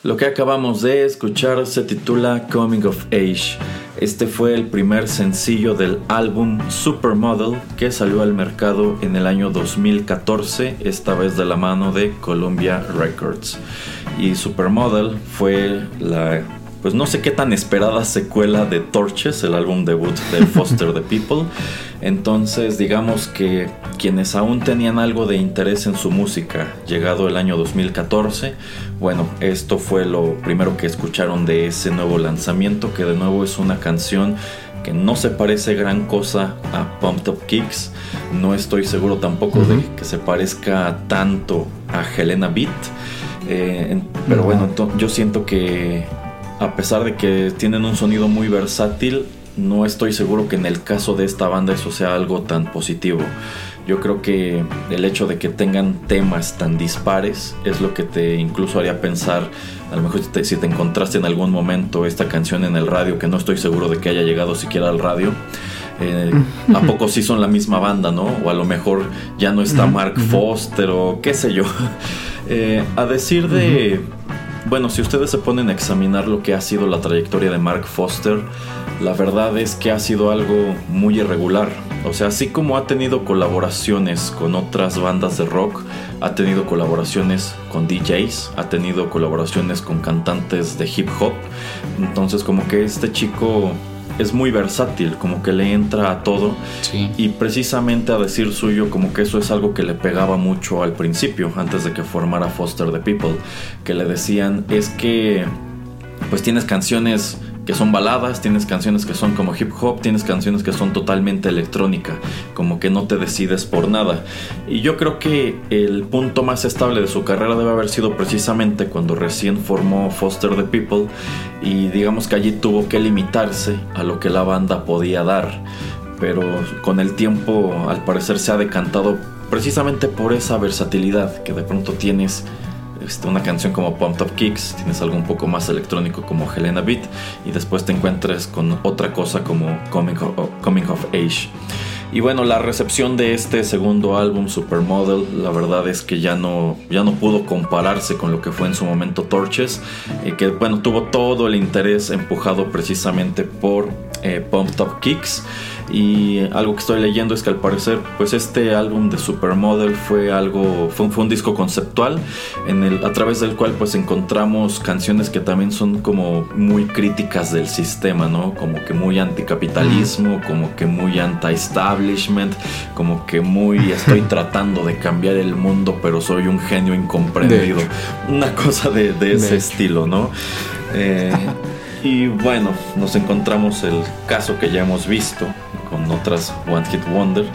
Lo que acabamos de escuchar se titula Coming of Age. Este fue el primer sencillo del álbum Supermodel que salió al mercado en el año 2014, esta vez de la mano de Columbia Records. Y Supermodel fue la, pues no sé qué tan esperada secuela de Torches, el álbum debut de Foster the People. Entonces digamos que quienes aún tenían algo de interés en su música, llegado el año 2014, bueno, esto fue lo primero que escucharon de ese nuevo lanzamiento, que de nuevo es una canción que no se parece gran cosa a Pumped Up Kicks. No estoy seguro tampoco de que se parezca tanto a Helena Beat. Eh, pero No. bueno, yo siento que a pesar de que tienen un sonido muy versátil, no estoy seguro que en el caso de esta banda eso sea algo tan positivo. Yo creo que el hecho de que tengan temas tan dispares es lo que te incluso haría pensar, a lo mejor si te, si te encontraste en algún momento esta canción en el radio, que no estoy seguro de que haya llegado siquiera al radio, eh, ¿a poco sí son la misma banda, no? O a lo mejor ya no está Mark Foster o qué sé yo. Eh, a decir de... Bueno, si ustedes se ponen a examinar lo que ha sido la trayectoria de Mark Foster, la verdad es que ha sido algo muy irregular. O sea, así como ha tenido colaboraciones con otras bandas de rock, ha tenido colaboraciones con DJs, ha tenido colaboraciones con cantantes de hip hop. Entonces como que este chico es muy versátil, como que le entra a todo. Sí. Y precisamente a decir suyo, como que eso es algo que le pegaba mucho al principio, antes de que formara Foster the People, que le decían es que pues tienes canciones que son baladas, tienes canciones que son como hip hop, tienes canciones que son totalmente electrónica, como que no te decides por nada. Y yo creo que el punto más estable de su carrera debe haber sido precisamente cuando recién formó Foster the People y digamos que allí tuvo que limitarse a lo que la banda podía dar. Pero con el tiempo al parecer se ha decantado precisamente por esa versatilidad que de pronto tienes este, una canción como Pumped Up Kicks, tienes algo un poco más electrónico como Helena Beat y después te encuentres con otra cosa como Coming of, Coming of Age. Y bueno, la recepción de este segundo álbum, Supermodel, la verdad es que ya no, ya no pudo compararse con lo que fue en su momento Torches, eh, que bueno, tuvo todo el interés empujado precisamente por eh, Pumped Up Kicks. Y algo que estoy leyendo es que al parecer, pues este álbum de Supermodel fue algo, fue, fue un disco conceptual en el, a través del cual pues encontramos canciones que también son como muy críticas del sistema, ¿no? Como que muy anticapitalismo, como que muy anti-establishment, como que muy estoy tratando de cambiar el mundo, pero soy un genio incomprendido. Una cosa de, de ese De- estilo, ¿no? Eh, y bueno, nos encontramos el caso que ya hemos visto con otras One Hit Wonder,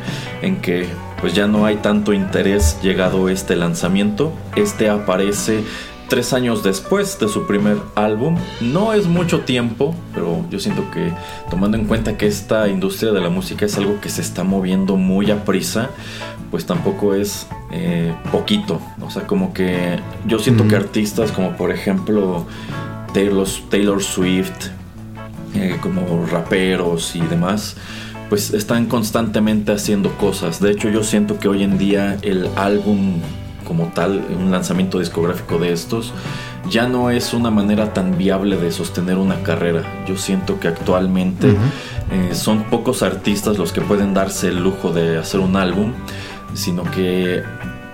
en que pues ya no hay tanto interés llegado este lanzamiento. Este aparece tres años después de su primer álbum. No es mucho tiempo, pero yo siento que tomando en cuenta que esta industria de la música es algo que se está moviendo muy a prisa, pues tampoco es eh, poquito. O sea, como que yo siento que artistas como por ejemplo Taylor, Taylor Swift, eh, como raperos y demás, pues están constantemente haciendo cosas. De hecho, yo siento que hoy en día el álbum como tal, un lanzamiento discográfico de estos, ya no es una manera tan viable de sostener una carrera. Yo siento que actualmente Ujú. eh, son pocos artistas los que pueden darse el lujo de hacer un álbum, sino que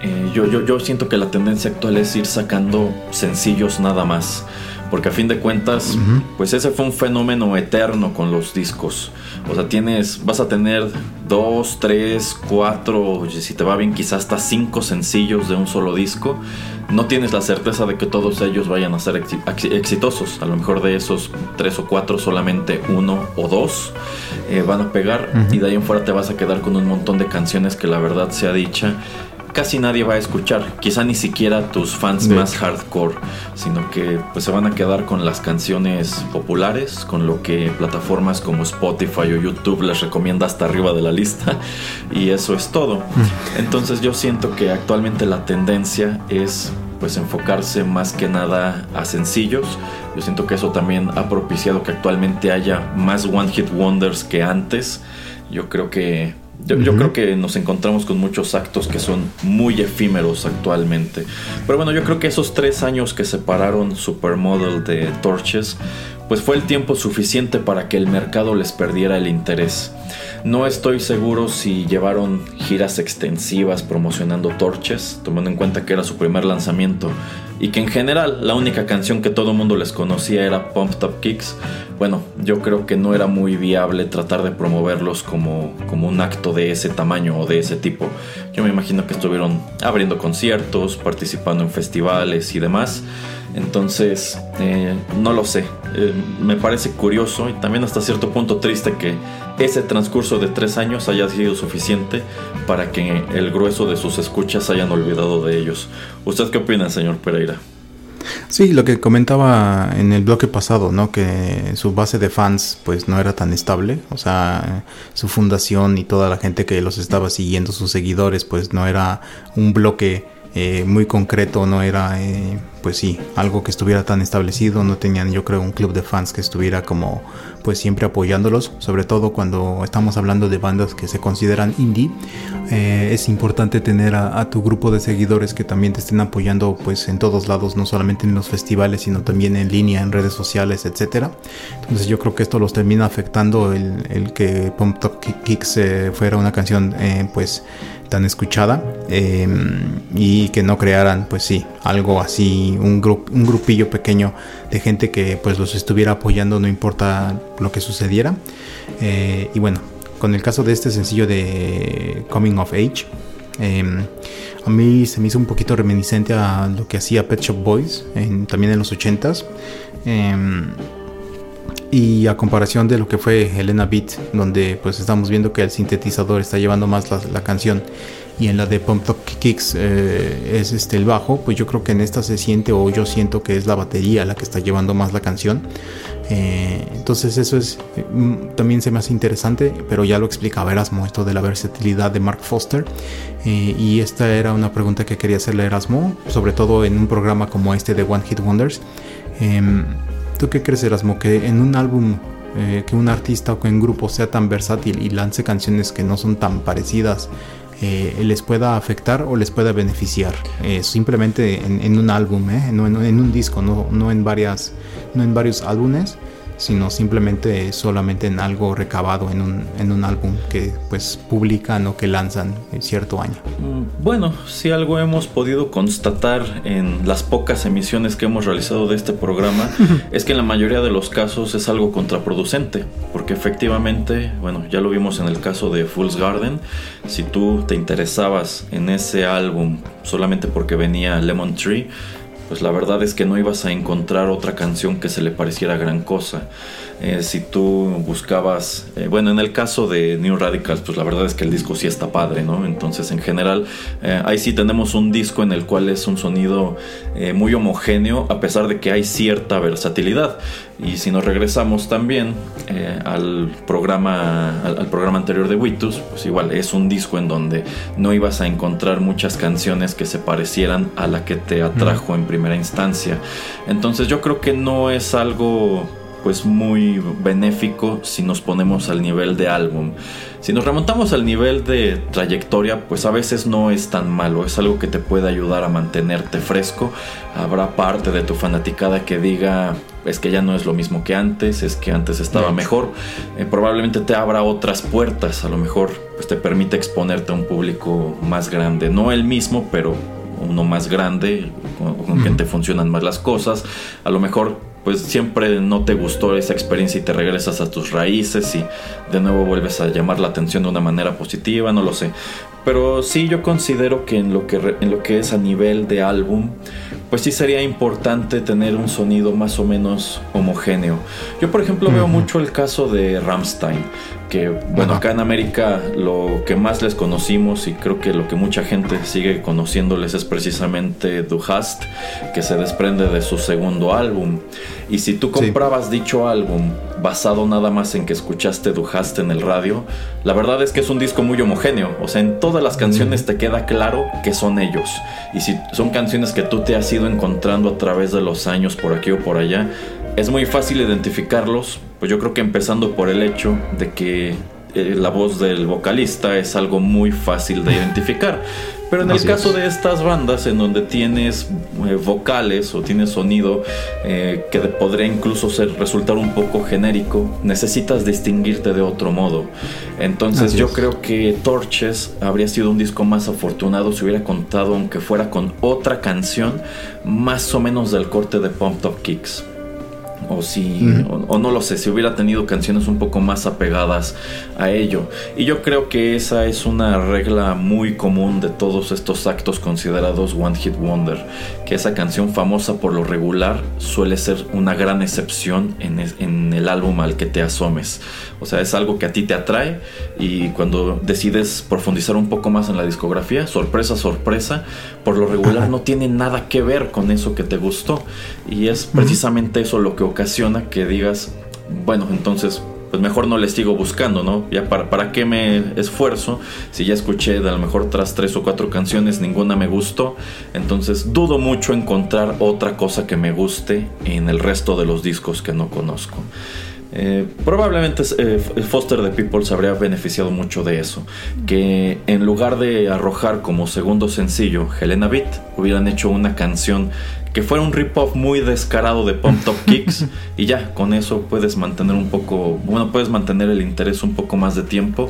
eh, yo, yo, yo siento que la tendencia actual es ir sacando sencillos nada más. Porque a fin de cuentas, pues ese fue un fenómeno eterno con los discos. O sea, tienes, vas a tener dos, tres, cuatro, si te va bien, quizás hasta cinco sencillos de un solo disco. No tienes la certeza de que todos ellos vayan a ser exi- exi- exitosos. A lo mejor de esos tres o cuatro, solamente uno o dos eh, van a pegar. Y de ahí en fuera te vas a quedar con un montón de canciones que la verdad sea dicha. Casi nadie va a escuchar, quizá ni siquiera tus fans De más hecho. hardcore, sino que pues se van a quedar con las canciones populares, con lo que plataformas como Spotify o YouTube les recomienda hasta arriba de la lista y eso es todo. Entonces yo siento que actualmente la tendencia es pues enfocarse más que nada a sencillos. Yo siento que eso también ha propiciado que actualmente haya más one hit wonders que antes. Yo creo que yo, creo que nos encontramos con muchos actos que son muy efímeros actualmente. Pero bueno, yo creo que esos tres años que separaron Supermodel de Torches, pues fue el tiempo suficiente para que el mercado les perdiera el interés. No estoy seguro si llevaron giras extensivas promocionando Torches, tomando en cuenta que era su primer lanzamiento y que en general la única canción que todo el mundo les conocía era Pumped Up Kicks. Bueno, yo creo que no era muy viable tratar de promoverlos como, como un acto de ese tamaño o de ese tipo. Yo me imagino que estuvieron abriendo conciertos, participando en festivales y demás. Entonces, eh, no lo sé. Eh, me parece curioso y también hasta cierto punto triste que ese transcurso de tres años haya sido suficiente para que el grueso de sus escuchas hayan olvidado de ellos. ¿Usted qué opina, señor Pereira? Sí, lo que comentaba en el bloque pasado, ¿no? Que su base de fans pues no era tan estable, o sea, su fundación y toda la gente que los estaba siguiendo, sus seguidores, pues no era un bloque eh, muy concreto, no era, eh, pues sí, algo que estuviera tan establecido, no tenían yo creo un club de fans que estuviera como pues siempre apoyándolos, sobre todo cuando estamos hablando de bandas que se consideran indie, eh, es importante tener a, a tu grupo de seguidores que también te estén apoyando pues en todos lados, no solamente en los festivales, sino también en línea, en redes sociales, etcétera. Entonces yo creo que esto los termina afectando el, el que Pumped Up Ki- Kicks fuera una canción eh, pues tan escuchada eh, y que no crearan pues sí algo así un, un grupillo pequeño de gente que pues los estuviera apoyando no importa lo que sucediera. Eh, y bueno con el caso de este sencillo de Coming of Age em, a mí se me hizo un poquito reminiscente a lo que hacía Pet Shop Boys en, también en los 80s y a comparación de lo que fue Elena Beat, donde pues estamos viendo que el sintetizador está llevando más la, canción y en la de Pump Up Kicks eh, es este el bajo, pues yo creo que en esta se siente o yo siento que es la batería la que está llevando más la canción. Eh, entonces eso es mm, también se me hace interesante, pero ya lo explicaba Erasmo esto de la versatilidad de Mark Foster eh, y esta era una pregunta que quería hacerle a Erasmo, sobre todo en un programa como este de One Hit Wonders. ¿Tú qué crees, Erasmo? Que en un álbum, eh, que un artista o que un grupo sea tan versátil y lance canciones que no son tan parecidas, eh, les pueda afectar o les pueda beneficiar. Eh, simplemente en, un álbum, no en, un disco, no, en varias, no en varios álbumes sino simplemente solamente en algo recabado en un, en un álbum que pues publican o que lanzan en cierto año. Bueno, si algo hemos podido constatar en las pocas emisiones que hemos realizado de este programa es que en la mayoría de los casos es algo contraproducente, porque efectivamente, bueno, ya lo vimos en el caso de Fool's Garden, si tú te interesabas en ese álbum solamente porque venía Lemon Tree, pues la verdad es que no ibas a encontrar otra canción que se le pareciera gran cosa. Eh, si tú buscabas, eh, bueno, en el caso de New Radicals, pues la verdad es que el disco sí está padre, ¿no? Entonces, en general, eh, ahí sí tenemos un disco en el cual es un sonido eh, muy homogéneo, a pesar de que hay cierta versatilidad. Y si nos regresamos también al, programa, al, al, programa anterior de Witus, pues igual es un disco en donde no ibas a encontrar muchas canciones que se parecieran a la que te atrajo en primera instancia. Entonces yo creo que no es algo pues muy benéfico si nos ponemos al nivel de álbum. Si nos remontamos al nivel de trayectoria, pues a veces no es tan malo, es algo que te puede ayudar a mantenerte fresco. Habrá parte de tu fanaticada que diga, es que ya no es lo mismo que antes, es que antes estaba mejor. Eh, probablemente te abra otras puertas, a lo mejor pues te permite exponerte a un público más grande, no el mismo, pero uno más grande, con, con quien te funcionan más las cosas. A lo mejor pues siempre no te gustó esa experiencia y te regresas a tus raíces y de nuevo vuelves a llamar la atención de una manera positiva, no lo sé. Pero sí yo considero que en lo que, en lo que es a nivel de álbum, pues sí sería importante tener un sonido más o menos homogéneo. Yo por ejemplo uh -huh. veo mucho el caso de Ramstein, que bueno, acá en América lo que más les conocimos y creo que lo que mucha gente sigue conociéndoles es precisamente Du Hast, que se desprende de su segundo álbum. Y si tú comprabas sí. dicho álbum basado nada más en que escuchaste Du Hast en el radio, la verdad es que es un disco muy homogéneo, o sea, en todas las canciones te queda claro que son ellos. Y si son canciones que tú te has ido encontrando a través de los años por aquí o por allá, es muy fácil identificarlos, pues yo creo que empezando por el hecho de que eh, la voz del vocalista es algo muy fácil de identificar. Pero en el caso es. de estas bandas en donde tienes eh, vocales o tienes sonido eh, que podría incluso ser, resultar un poco genérico, necesitas distinguirte de otro modo. Entonces Así yo es. creo que Torches habría sido un disco más afortunado si hubiera contado, aunque fuera con otra canción, más o menos del corte de Pump Top Kicks o si o, o, no lo sé si hubiera tenido canciones un poco más apegadas a ello. Y yo creo que esa es una regla muy común de todos estos actos considerados one hit wonder que esa canción famosa por lo regular suele ser una gran excepción en, es, en el álbum al que te asomes. O sea es algo que a ti te atrae y cuando decides profundizar un poco más en la discografía sorpresa sorpresa por lo regular no tiene nada que ver con eso que te gustó. Y es precisamente eso lo que ocasiona que digas, bueno, entonces pues mejor no les sigo buscando, ¿no? Ya para, para qué me esfuerzo si ya escuché de a lo mejor tras tres o cuatro canciones, ninguna me gustó, entonces dudo mucho encontrar otra cosa que me guste en el resto de los discos que no conozco. Eh, probablemente eh, Foster the People se habría beneficiado mucho de eso. Que en lugar de arrojar como segundo sencillo Helena Beat, hubieran hecho una canción que fuera un rip-off muy descarado de Pump Top Kicks y ya, con eso puedes mantener un poco, bueno, puedes mantener el interés un poco más de tiempo.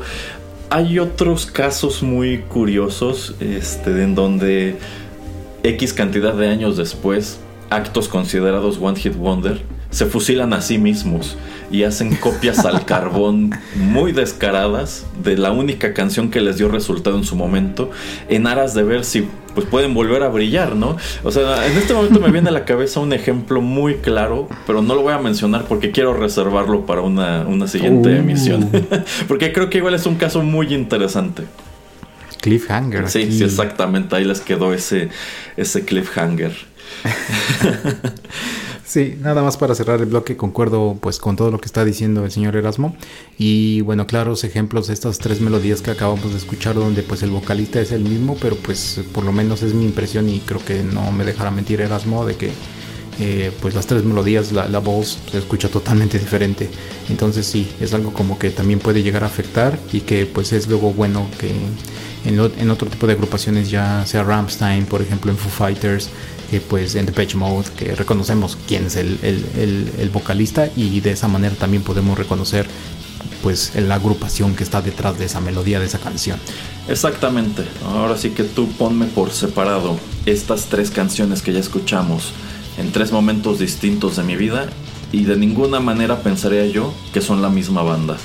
hay otros casos muy curiosos este, en donde X cantidad de años después, actos considerados One Hit Wonder se fusilan a sí mismos y hacen copias al carbón muy descaradas de la única canción que les dio resultado en su momento en aras de ver si pues pueden volver a brillar, ¿no? O sea, en este momento me viene a la cabeza un ejemplo muy claro, pero no lo voy a mencionar porque quiero reservarlo para una, una siguiente Uh. emisión. porque creo que igual es un caso muy interesante. Cliffhanger. Sí, aquí. sí, exactamente. Ahí les quedó ese, ese cliffhanger. Sí, nada más para cerrar el bloque, concuerdo pues con todo lo que está diciendo el señor Erasmo. Y bueno, claros ejemplos de estas tres melodías que acabamos de escuchar, donde pues el vocalista es el mismo, pero pues por lo menos es mi impresión y creo que no me dejará mentir Erasmo de que eh, pues las tres melodías, la, voz se escucha totalmente diferente. Entonces sí, es algo como que también puede llegar a afectar y que pues es luego bueno que en, otro tipo de agrupaciones ya sea Rammstein, por ejemplo en Foo Fighters, pues en Depeche Mode, que reconocemos quién es el, el- el- el vocalista y de esa manera también podemos reconocer pues la agrupación que está detrás de esa melodía de esa canción. Exactamente. Ahora sí que tú ponme por separado estas tres canciones que ya escuchamos en tres momentos distintos de mi vida y de ninguna manera pensaría yo que son la misma banda.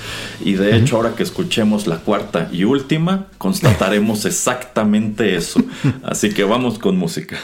Y de hecho ahora que escuchemos la cuarta y última, constataremos exactamente eso. Así que vamos con música.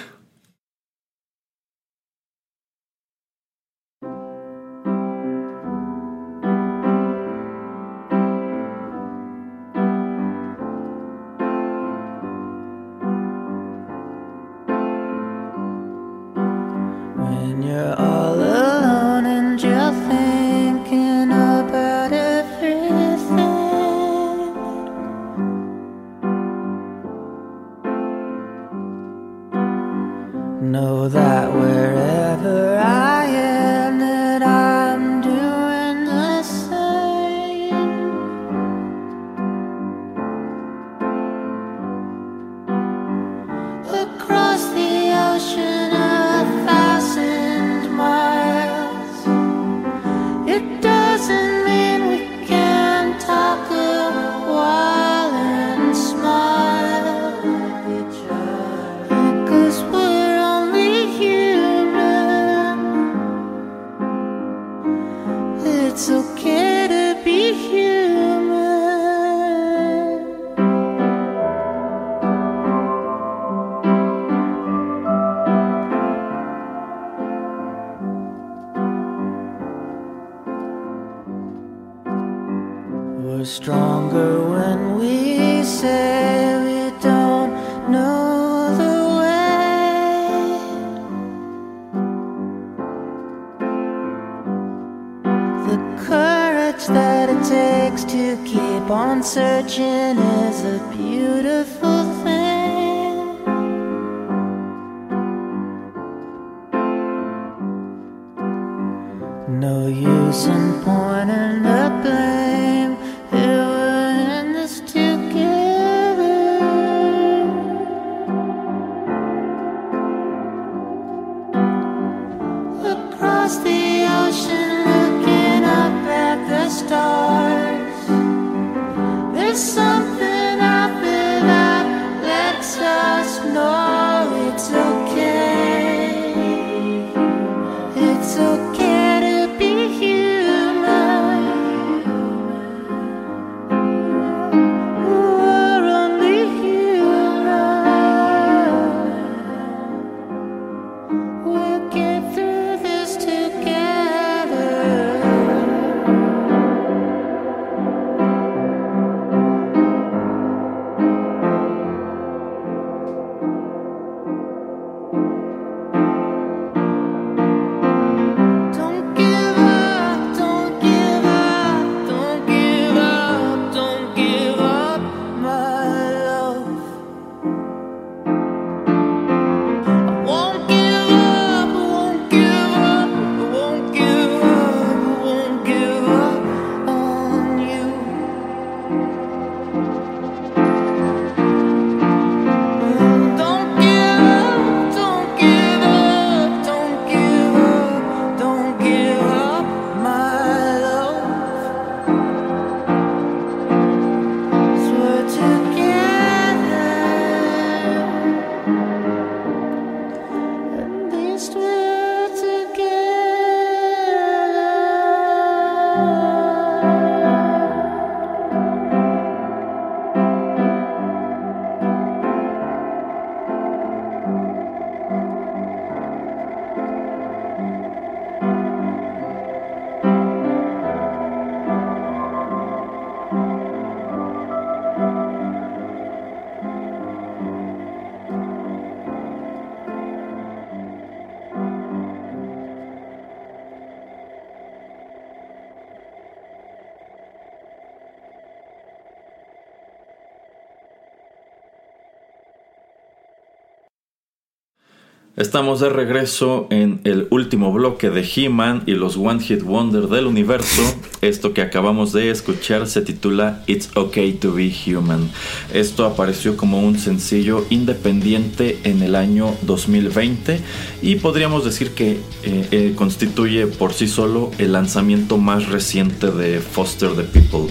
Estamos de regreso en el último bloque de He-Man y los One Hit Wonder del universo. Esto que acabamos de escuchar se titula It's Okay to Be Human. Esto apareció como un sencillo independiente en el año 2020 y podríamos decir que eh, eh, constituye por sí solo el lanzamiento más reciente de Foster the People.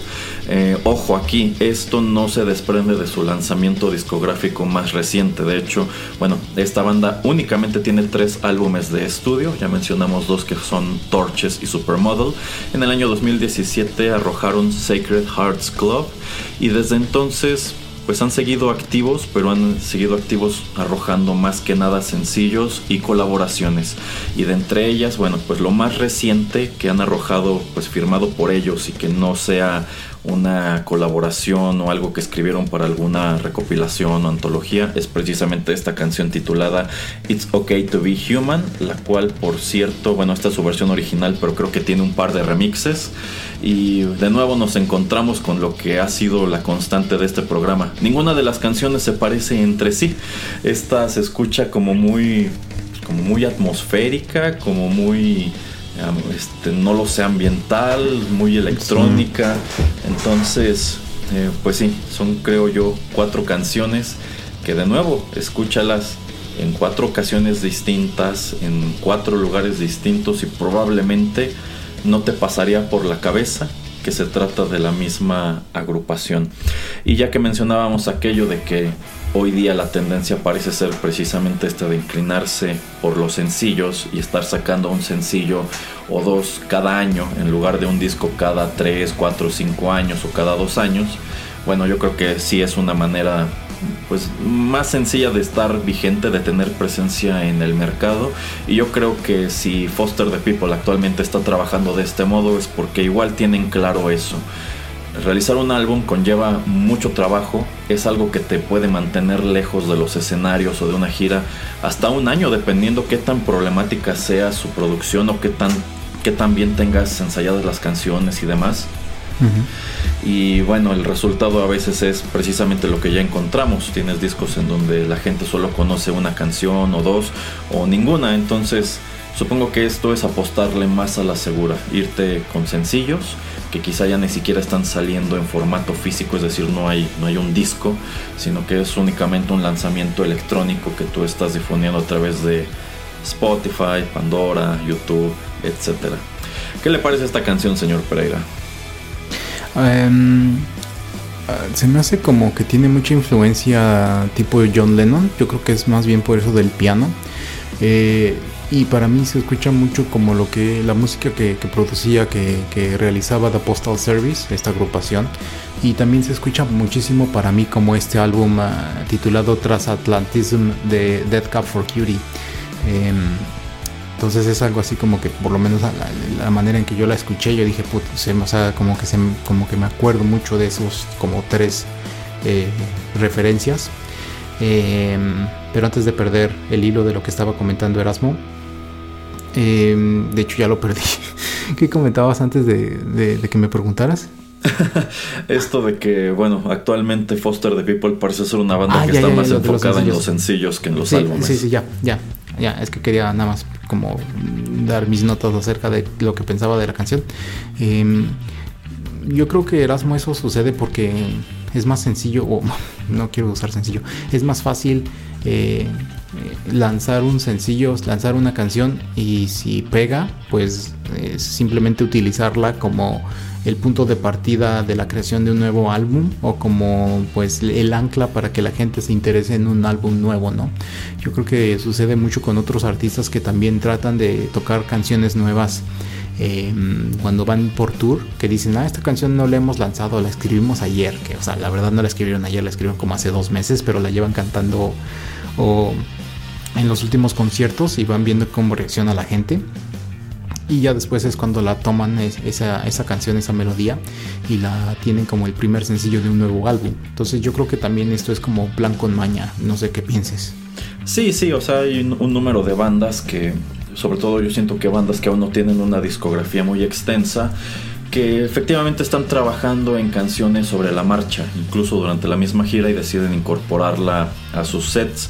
Eh, ojo aquí, esto no se desprende de su lanzamiento discográfico más reciente. De hecho, bueno, esta banda únicamente tiene tres álbumes de estudio. Ya mencionamos dos que son Torches y Supermodel. En el año 2017 arrojaron Sacred Hearts Club y desde entonces pues han seguido activos, pero han seguido activos arrojando más que nada sencillos y colaboraciones. Y de entre ellas, bueno, pues lo más reciente que han arrojado, pues firmado por ellos y que no sea una colaboración o algo que escribieron para alguna recopilación o antología es precisamente esta canción titulada It's Okay to Be Human, la cual por cierto, bueno, esta es su versión original, pero creo que tiene un par de remixes y de nuevo nos encontramos con lo que ha sido la constante de este programa. Ninguna de las canciones se parece entre sí. Esta se escucha como muy como muy atmosférica, como muy este, no lo sé, ambiental, muy electrónica. Entonces, eh, pues sí, son creo yo cuatro canciones que de nuevo, escúchalas en cuatro ocasiones distintas, en cuatro lugares distintos y probablemente no te pasaría por la cabeza que se trata de la misma agrupación. Y ya que mencionábamos aquello de que hoy día la tendencia parece ser precisamente esta de inclinarse por los sencillos y estar sacando un sencillo o dos cada año en lugar de un disco cada 3, 4, 5 años o cada dos años. Bueno, yo creo que sí es una manera pues más sencilla de estar vigente, de tener presencia en el mercado. Y yo creo que si Foster the People actualmente está trabajando de este modo es porque igual tienen claro eso. Realizar un álbum conlleva mucho trabajo, es algo que te puede mantener lejos de los escenarios o de una gira hasta un año, dependiendo qué tan problemática sea su producción o qué tan, qué tan bien tengas ensayadas las canciones y demás. Y bueno, el resultado a veces es precisamente lo que ya encontramos. Tienes discos en donde la gente solo conoce una canción o dos o ninguna. Entonces, supongo que esto es apostarle más a la segura. Irte con sencillos que quizá ya ni siquiera están saliendo en formato físico, es decir, no hay, no hay un disco, sino que es únicamente un lanzamiento electrónico que tú estás difundiendo a través de Spotify, Pandora, YouTube, etc. ¿Qué le parece esta canción, señor Pereira? Em, ah, se me hace como que tiene mucha influencia tipo John Lennon. Yo creo que es más bien por eso del piano. Eh, y para mí se escucha mucho como lo que la música que, producía, que, realizaba The Postal Service, esta agrupación. Y también se escucha muchísimo para mí como este álbum ah, titulado Transatlantism de Dead Cup for Cutie. Em, entonces es algo así como que por lo menos la, manera en que yo la escuché, yo dije, put, o sea, como que, se, como que me acuerdo mucho de esos como tres eh, referencias. Em, pero antes de perder el hilo de lo que estaba comentando Erasmo, em, de hecho ya lo perdí. ¿Qué comentabas antes de, que me preguntaras? Esto de que, bueno, actualmente Foster the People parece ser una banda ah, que está más enfocada en los sencillos que en los álbumes. Sí, sí, ya, ya, ya. Es que quería nada más como dar mis notas acerca de lo que pensaba de la canción. Em, yo creo que Erasmo eso sucede porque es más sencillo, o no quiero usar sencillo, es más fácil eh, lanzar un sencillo, lanzar una canción y si pega, pues simplemente utilizarla como el punto de partida de la creación de un nuevo álbum o como pues el ancla para que la gente se interese en un álbum nuevo, ¿no? Yo creo que sucede mucho con otros artistas que también tratan de tocar canciones nuevas em, cuando van por tour, que dicen, ah, esta canción no la hemos lanzado, la escribimos ayer, que o sea, la verdad no la escribieron ayer, la escribieron como hace dos meses, pero la llevan cantando o en los últimos conciertos y van viendo cómo reacciona la gente y ya después es cuando la toman esa, esa canción, esa melodía y la tienen como el primer sencillo de un nuevo álbum. Entonces yo creo que también esto es como plan con maña, no sé qué pienses. Sí, sí, o sea, hay un, número de bandas que, sobre todo yo siento que bandas que aún no tienen una discografía muy extensa, que efectivamente están trabajando en canciones sobre la marcha, incluso durante la misma gira y deciden incorporarla a sus sets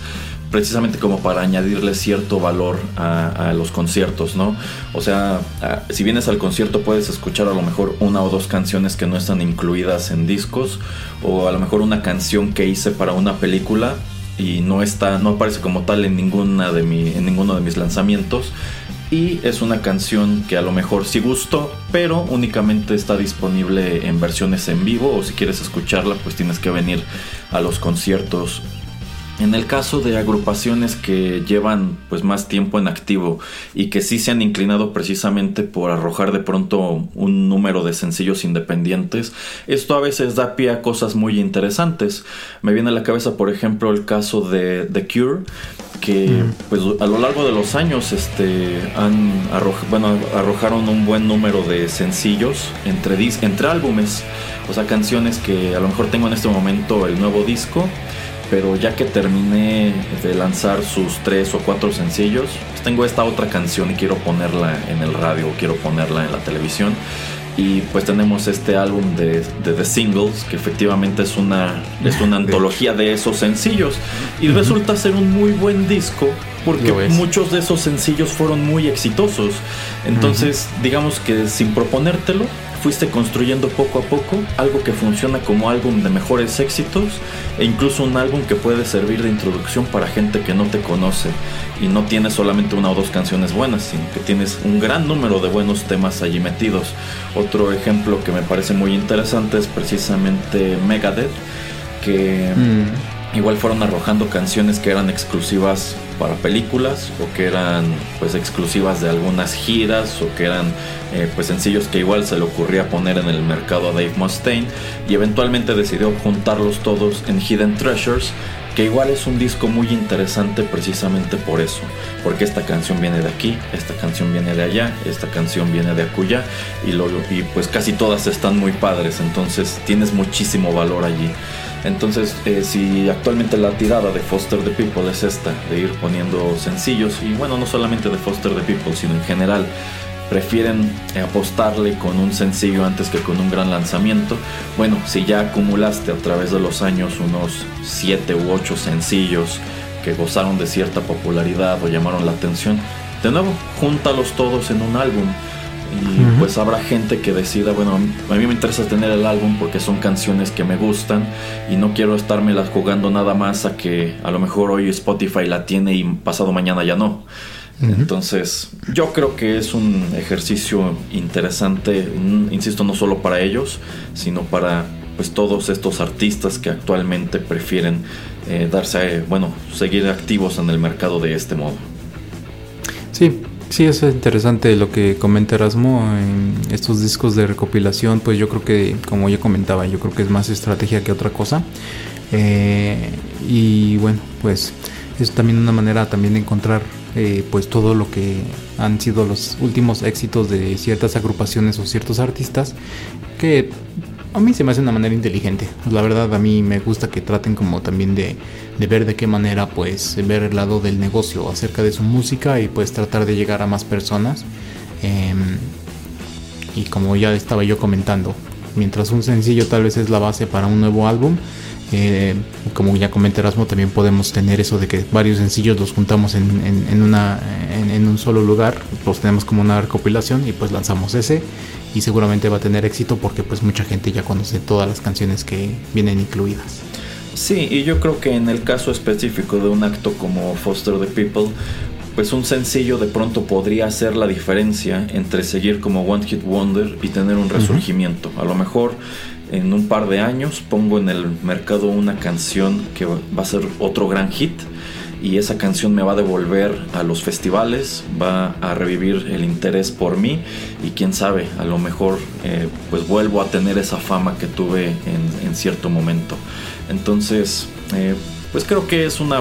precisamente como para añadirle cierto valor a, los conciertos, ¿no? O sea, si vienes al concierto puedes escuchar a lo mejor una o dos canciones que no están incluidas en discos, o a lo mejor una canción que hice para una película y no está, no aparece como tal en ninguna de mi, en ninguno de mis lanzamientos. Y es una canción que a lo mejor sí gustó, pero únicamente está disponible en versiones en vivo. O si quieres escucharla, pues tienes que venir a los conciertos en el caso de agrupaciones que llevan pues más tiempo en activo y que sí se han inclinado precisamente por arrojar de pronto un número de sencillos independientes, esto a veces da pie a cosas muy interesantes. Me viene a la cabeza por ejemplo el caso de The Cure que pues a lo largo de los años este han bueno, arrojaron un buen número de sencillos entre dis- entre álbumes, o sea, canciones que a lo mejor tengo en este momento el nuevo disco pero ya que terminé de lanzar sus tres o cuatro sencillos, pues tengo esta otra canción y quiero ponerla en el radio, quiero ponerla en la televisión. Y pues tenemos este álbum de, de The Singles, que efectivamente es una, es una antología de esos sencillos. Y resulta ser un muy buen disco, porque muchos de esos sencillos fueron muy exitosos. Entonces, digamos que sin proponértelo, fuiste construyendo poco a poco algo que funciona como álbum de mejores éxitos e incluso un álbum que puede servir de introducción para gente que no te conoce y no tienes solamente una o dos canciones buenas, sino que tienes un gran número de buenos temas allí metidos. Otro ejemplo que me parece muy interesante es precisamente Megadeth, que Mm, igual fueron arrojando canciones que eran exclusivas para películas o que eran pues exclusivas de algunas giras o que eran eh, pues sencillos que igual se le ocurría poner en el mercado a Dave Mustaine y eventualmente decidió juntarlos todos en Hidden Treasures que igual es un disco muy interesante precisamente por eso porque esta canción viene de aquí esta canción viene de allá esta canción viene de acullá y, lo, y pues casi todas están muy padres entonces tienes muchísimo valor allí entonces, eh, si actualmente la tirada de Foster the People es esta, de ir poniendo sencillos, y bueno, no solamente de Foster the People, sino en general, prefieren apostarle con un sencillo antes que con un gran lanzamiento, bueno, si ya acumulaste a través de los años unos 7 u 8 sencillos que gozaron de cierta popularidad o llamaron la atención, de nuevo, júntalos todos en un álbum. Y pues habrá gente que decida, bueno, a mí me interesa tener el álbum porque son canciones que me gustan y no quiero estármelas jugando nada más a que a lo mejor hoy Spotify la tiene y pasado mañana ya no. Entonces, yo creo que es un ejercicio interesante, insisto, no solo para ellos, sino para pues todos estos artistas que actualmente prefieren eh, darse, eh, bueno, seguir activos en el mercado de este modo. Sí, sí, es interesante lo que comenta Erasmo en estos discos de recopilación, pues yo creo que, como ya comentaba, yo creo que es más estrategia que otra cosa. Eh, y bueno, pues es también una manera también de encontrar eh, pues todo lo que han sido los últimos éxitos de ciertas agrupaciones o ciertos artistas que a mí se me hace una manera inteligente. La verdad a mí me gusta que traten como también de, ver de qué manera pues ver el lado del negocio acerca de su música y pues tratar de llegar a más personas. Em, y como ya estaba yo comentando, mientras un sencillo tal vez es la base para un nuevo álbum, eh, como ya comenté Erasmo, también podemos tener eso de que varios sencillos los juntamos en, en- en una, en, en un solo lugar, los tenemos como una recopilación y pues lanzamos ese y seguramente va a tener éxito porque pues mucha gente ya conoce todas las canciones que vienen incluidas. Sí, y yo creo que en el caso específico de un acto como Foster the People, pues un sencillo de pronto podría hacer la diferencia entre seguir como One Hit Wonder y tener un resurgimiento. A lo mejor en un par de años pongo en el mercado una canción que va a ser otro gran hit y esa canción me va a devolver a los festivales, va a revivir el interés por mí y quién sabe, a lo mejor eh, pues vuelvo a tener esa fama que tuve en, cierto momento. Entonces, eh, pues creo que es una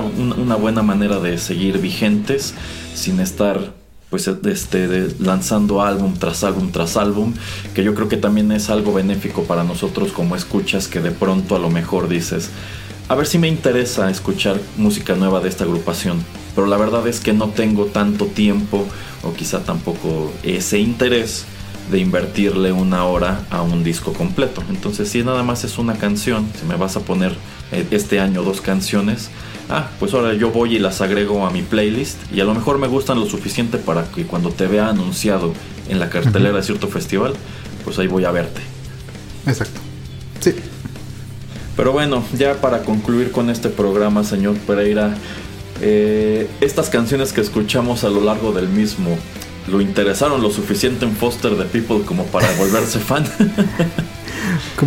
buena manera de seguir vigentes sin estar pues este, lanzando álbum tras álbum tras álbum, que yo creo que también es algo benéfico para nosotros como escuchas que de pronto a lo mejor dices, a ver si me interesa escuchar música nueva de esta agrupación, pero la verdad es que no tengo tanto tiempo o quizá tampoco ese interés de invertirle una hora a un disco completo. Entonces si nada más es una canción, si me vas a poner este año dos canciones. Ah, pues ahora yo voy y las agrego a mi playlist y a lo mejor me gustan lo suficiente para que cuando te vea anunciado en la cartelera de cierto festival, pues ahí voy a verte. Exacto. Sí. Pero bueno, ya para concluir con este programa, señor Pereira, eh, estas canciones que escuchamos a lo largo del mismo, ¿lo interesaron lo suficiente en Foster the People como para volverse fan?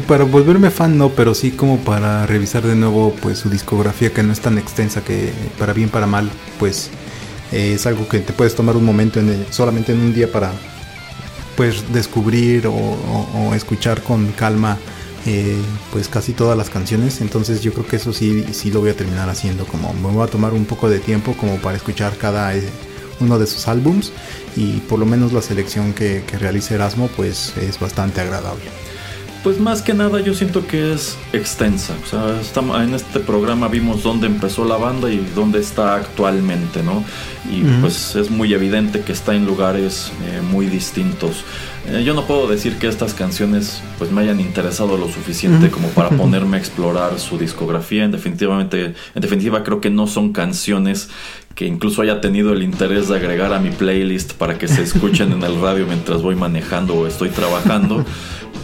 Para volverme fan no, pero sí como para revisar de nuevo pues su discografía que no es tan extensa que para bien para mal pues eh, es algo que te puedes tomar un momento en el- solamente en un día para pues descubrir o, escuchar con calma eh, pues casi todas las canciones. Entonces yo creo que eso sí sí lo voy a terminar haciendo como me voy a tomar un poco de tiempo como para escuchar cada eh, uno de sus álbums y por lo menos la selección que, que realice Erasmo pues es bastante agradable Pues más que nada yo siento que es extensa. O sea, en este programa vimos dónde empezó la banda y dónde está actualmente, ¿no? Y pues es muy evidente que está en lugares eh, muy distintos. Eh, yo no puedo decir que estas canciones pues me hayan interesado lo suficiente como para ponerme a explorar su discografía. En definitivamente, en definitiva creo que no son canciones que incluso haya tenido el interés de agregar a mi playlist para que se escuchen en el radio mientras voy manejando o estoy trabajando.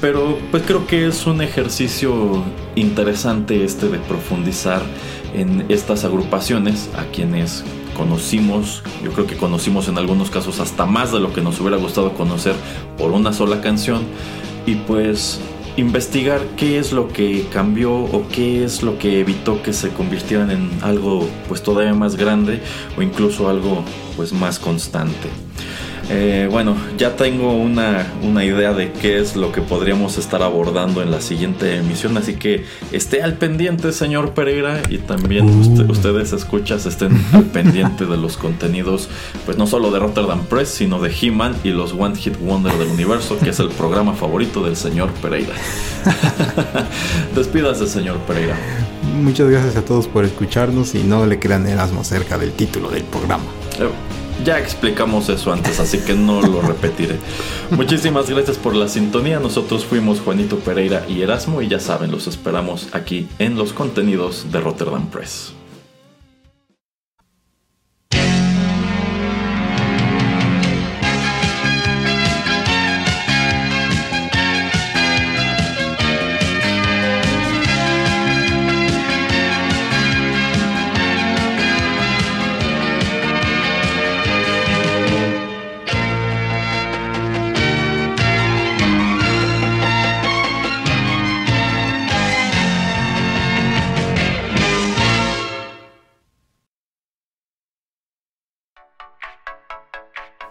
Pero pues creo que es un ejercicio interesante este de profundizar en estas agrupaciones a quienes conocimos, yo creo que conocimos en algunos casos hasta más de lo que nos hubiera gustado conocer por una sola canción y pues investigar qué es lo que cambió o qué es lo que evitó que se convirtieran en algo pues todavía más grande o incluso algo pues más constante. Eh, bueno, ya tengo una, una idea de qué es lo que podríamos estar abordando en la siguiente emisión, así que esté al pendiente, señor Pereira, y también Uh. usted- ustedes escuchas estén al pendiente de los contenidos, pues no solo de Rotterdam Press, sino de He-Man y los One Hit Wonder del universo, que es el programa favorito del señor Pereira. Despídase, señor Pereira. Muchas gracias a todos por escucharnos y no le crean Erasmo acerca del título del programa. Eh, Ya explicamos eso antes, así que no lo repetiré. Muchísimas gracias por la sintonía. Nosotros fuimos Juanito Pereira y Erasmo y ya saben, los esperamos aquí en los contenidos de Rotterdam Press.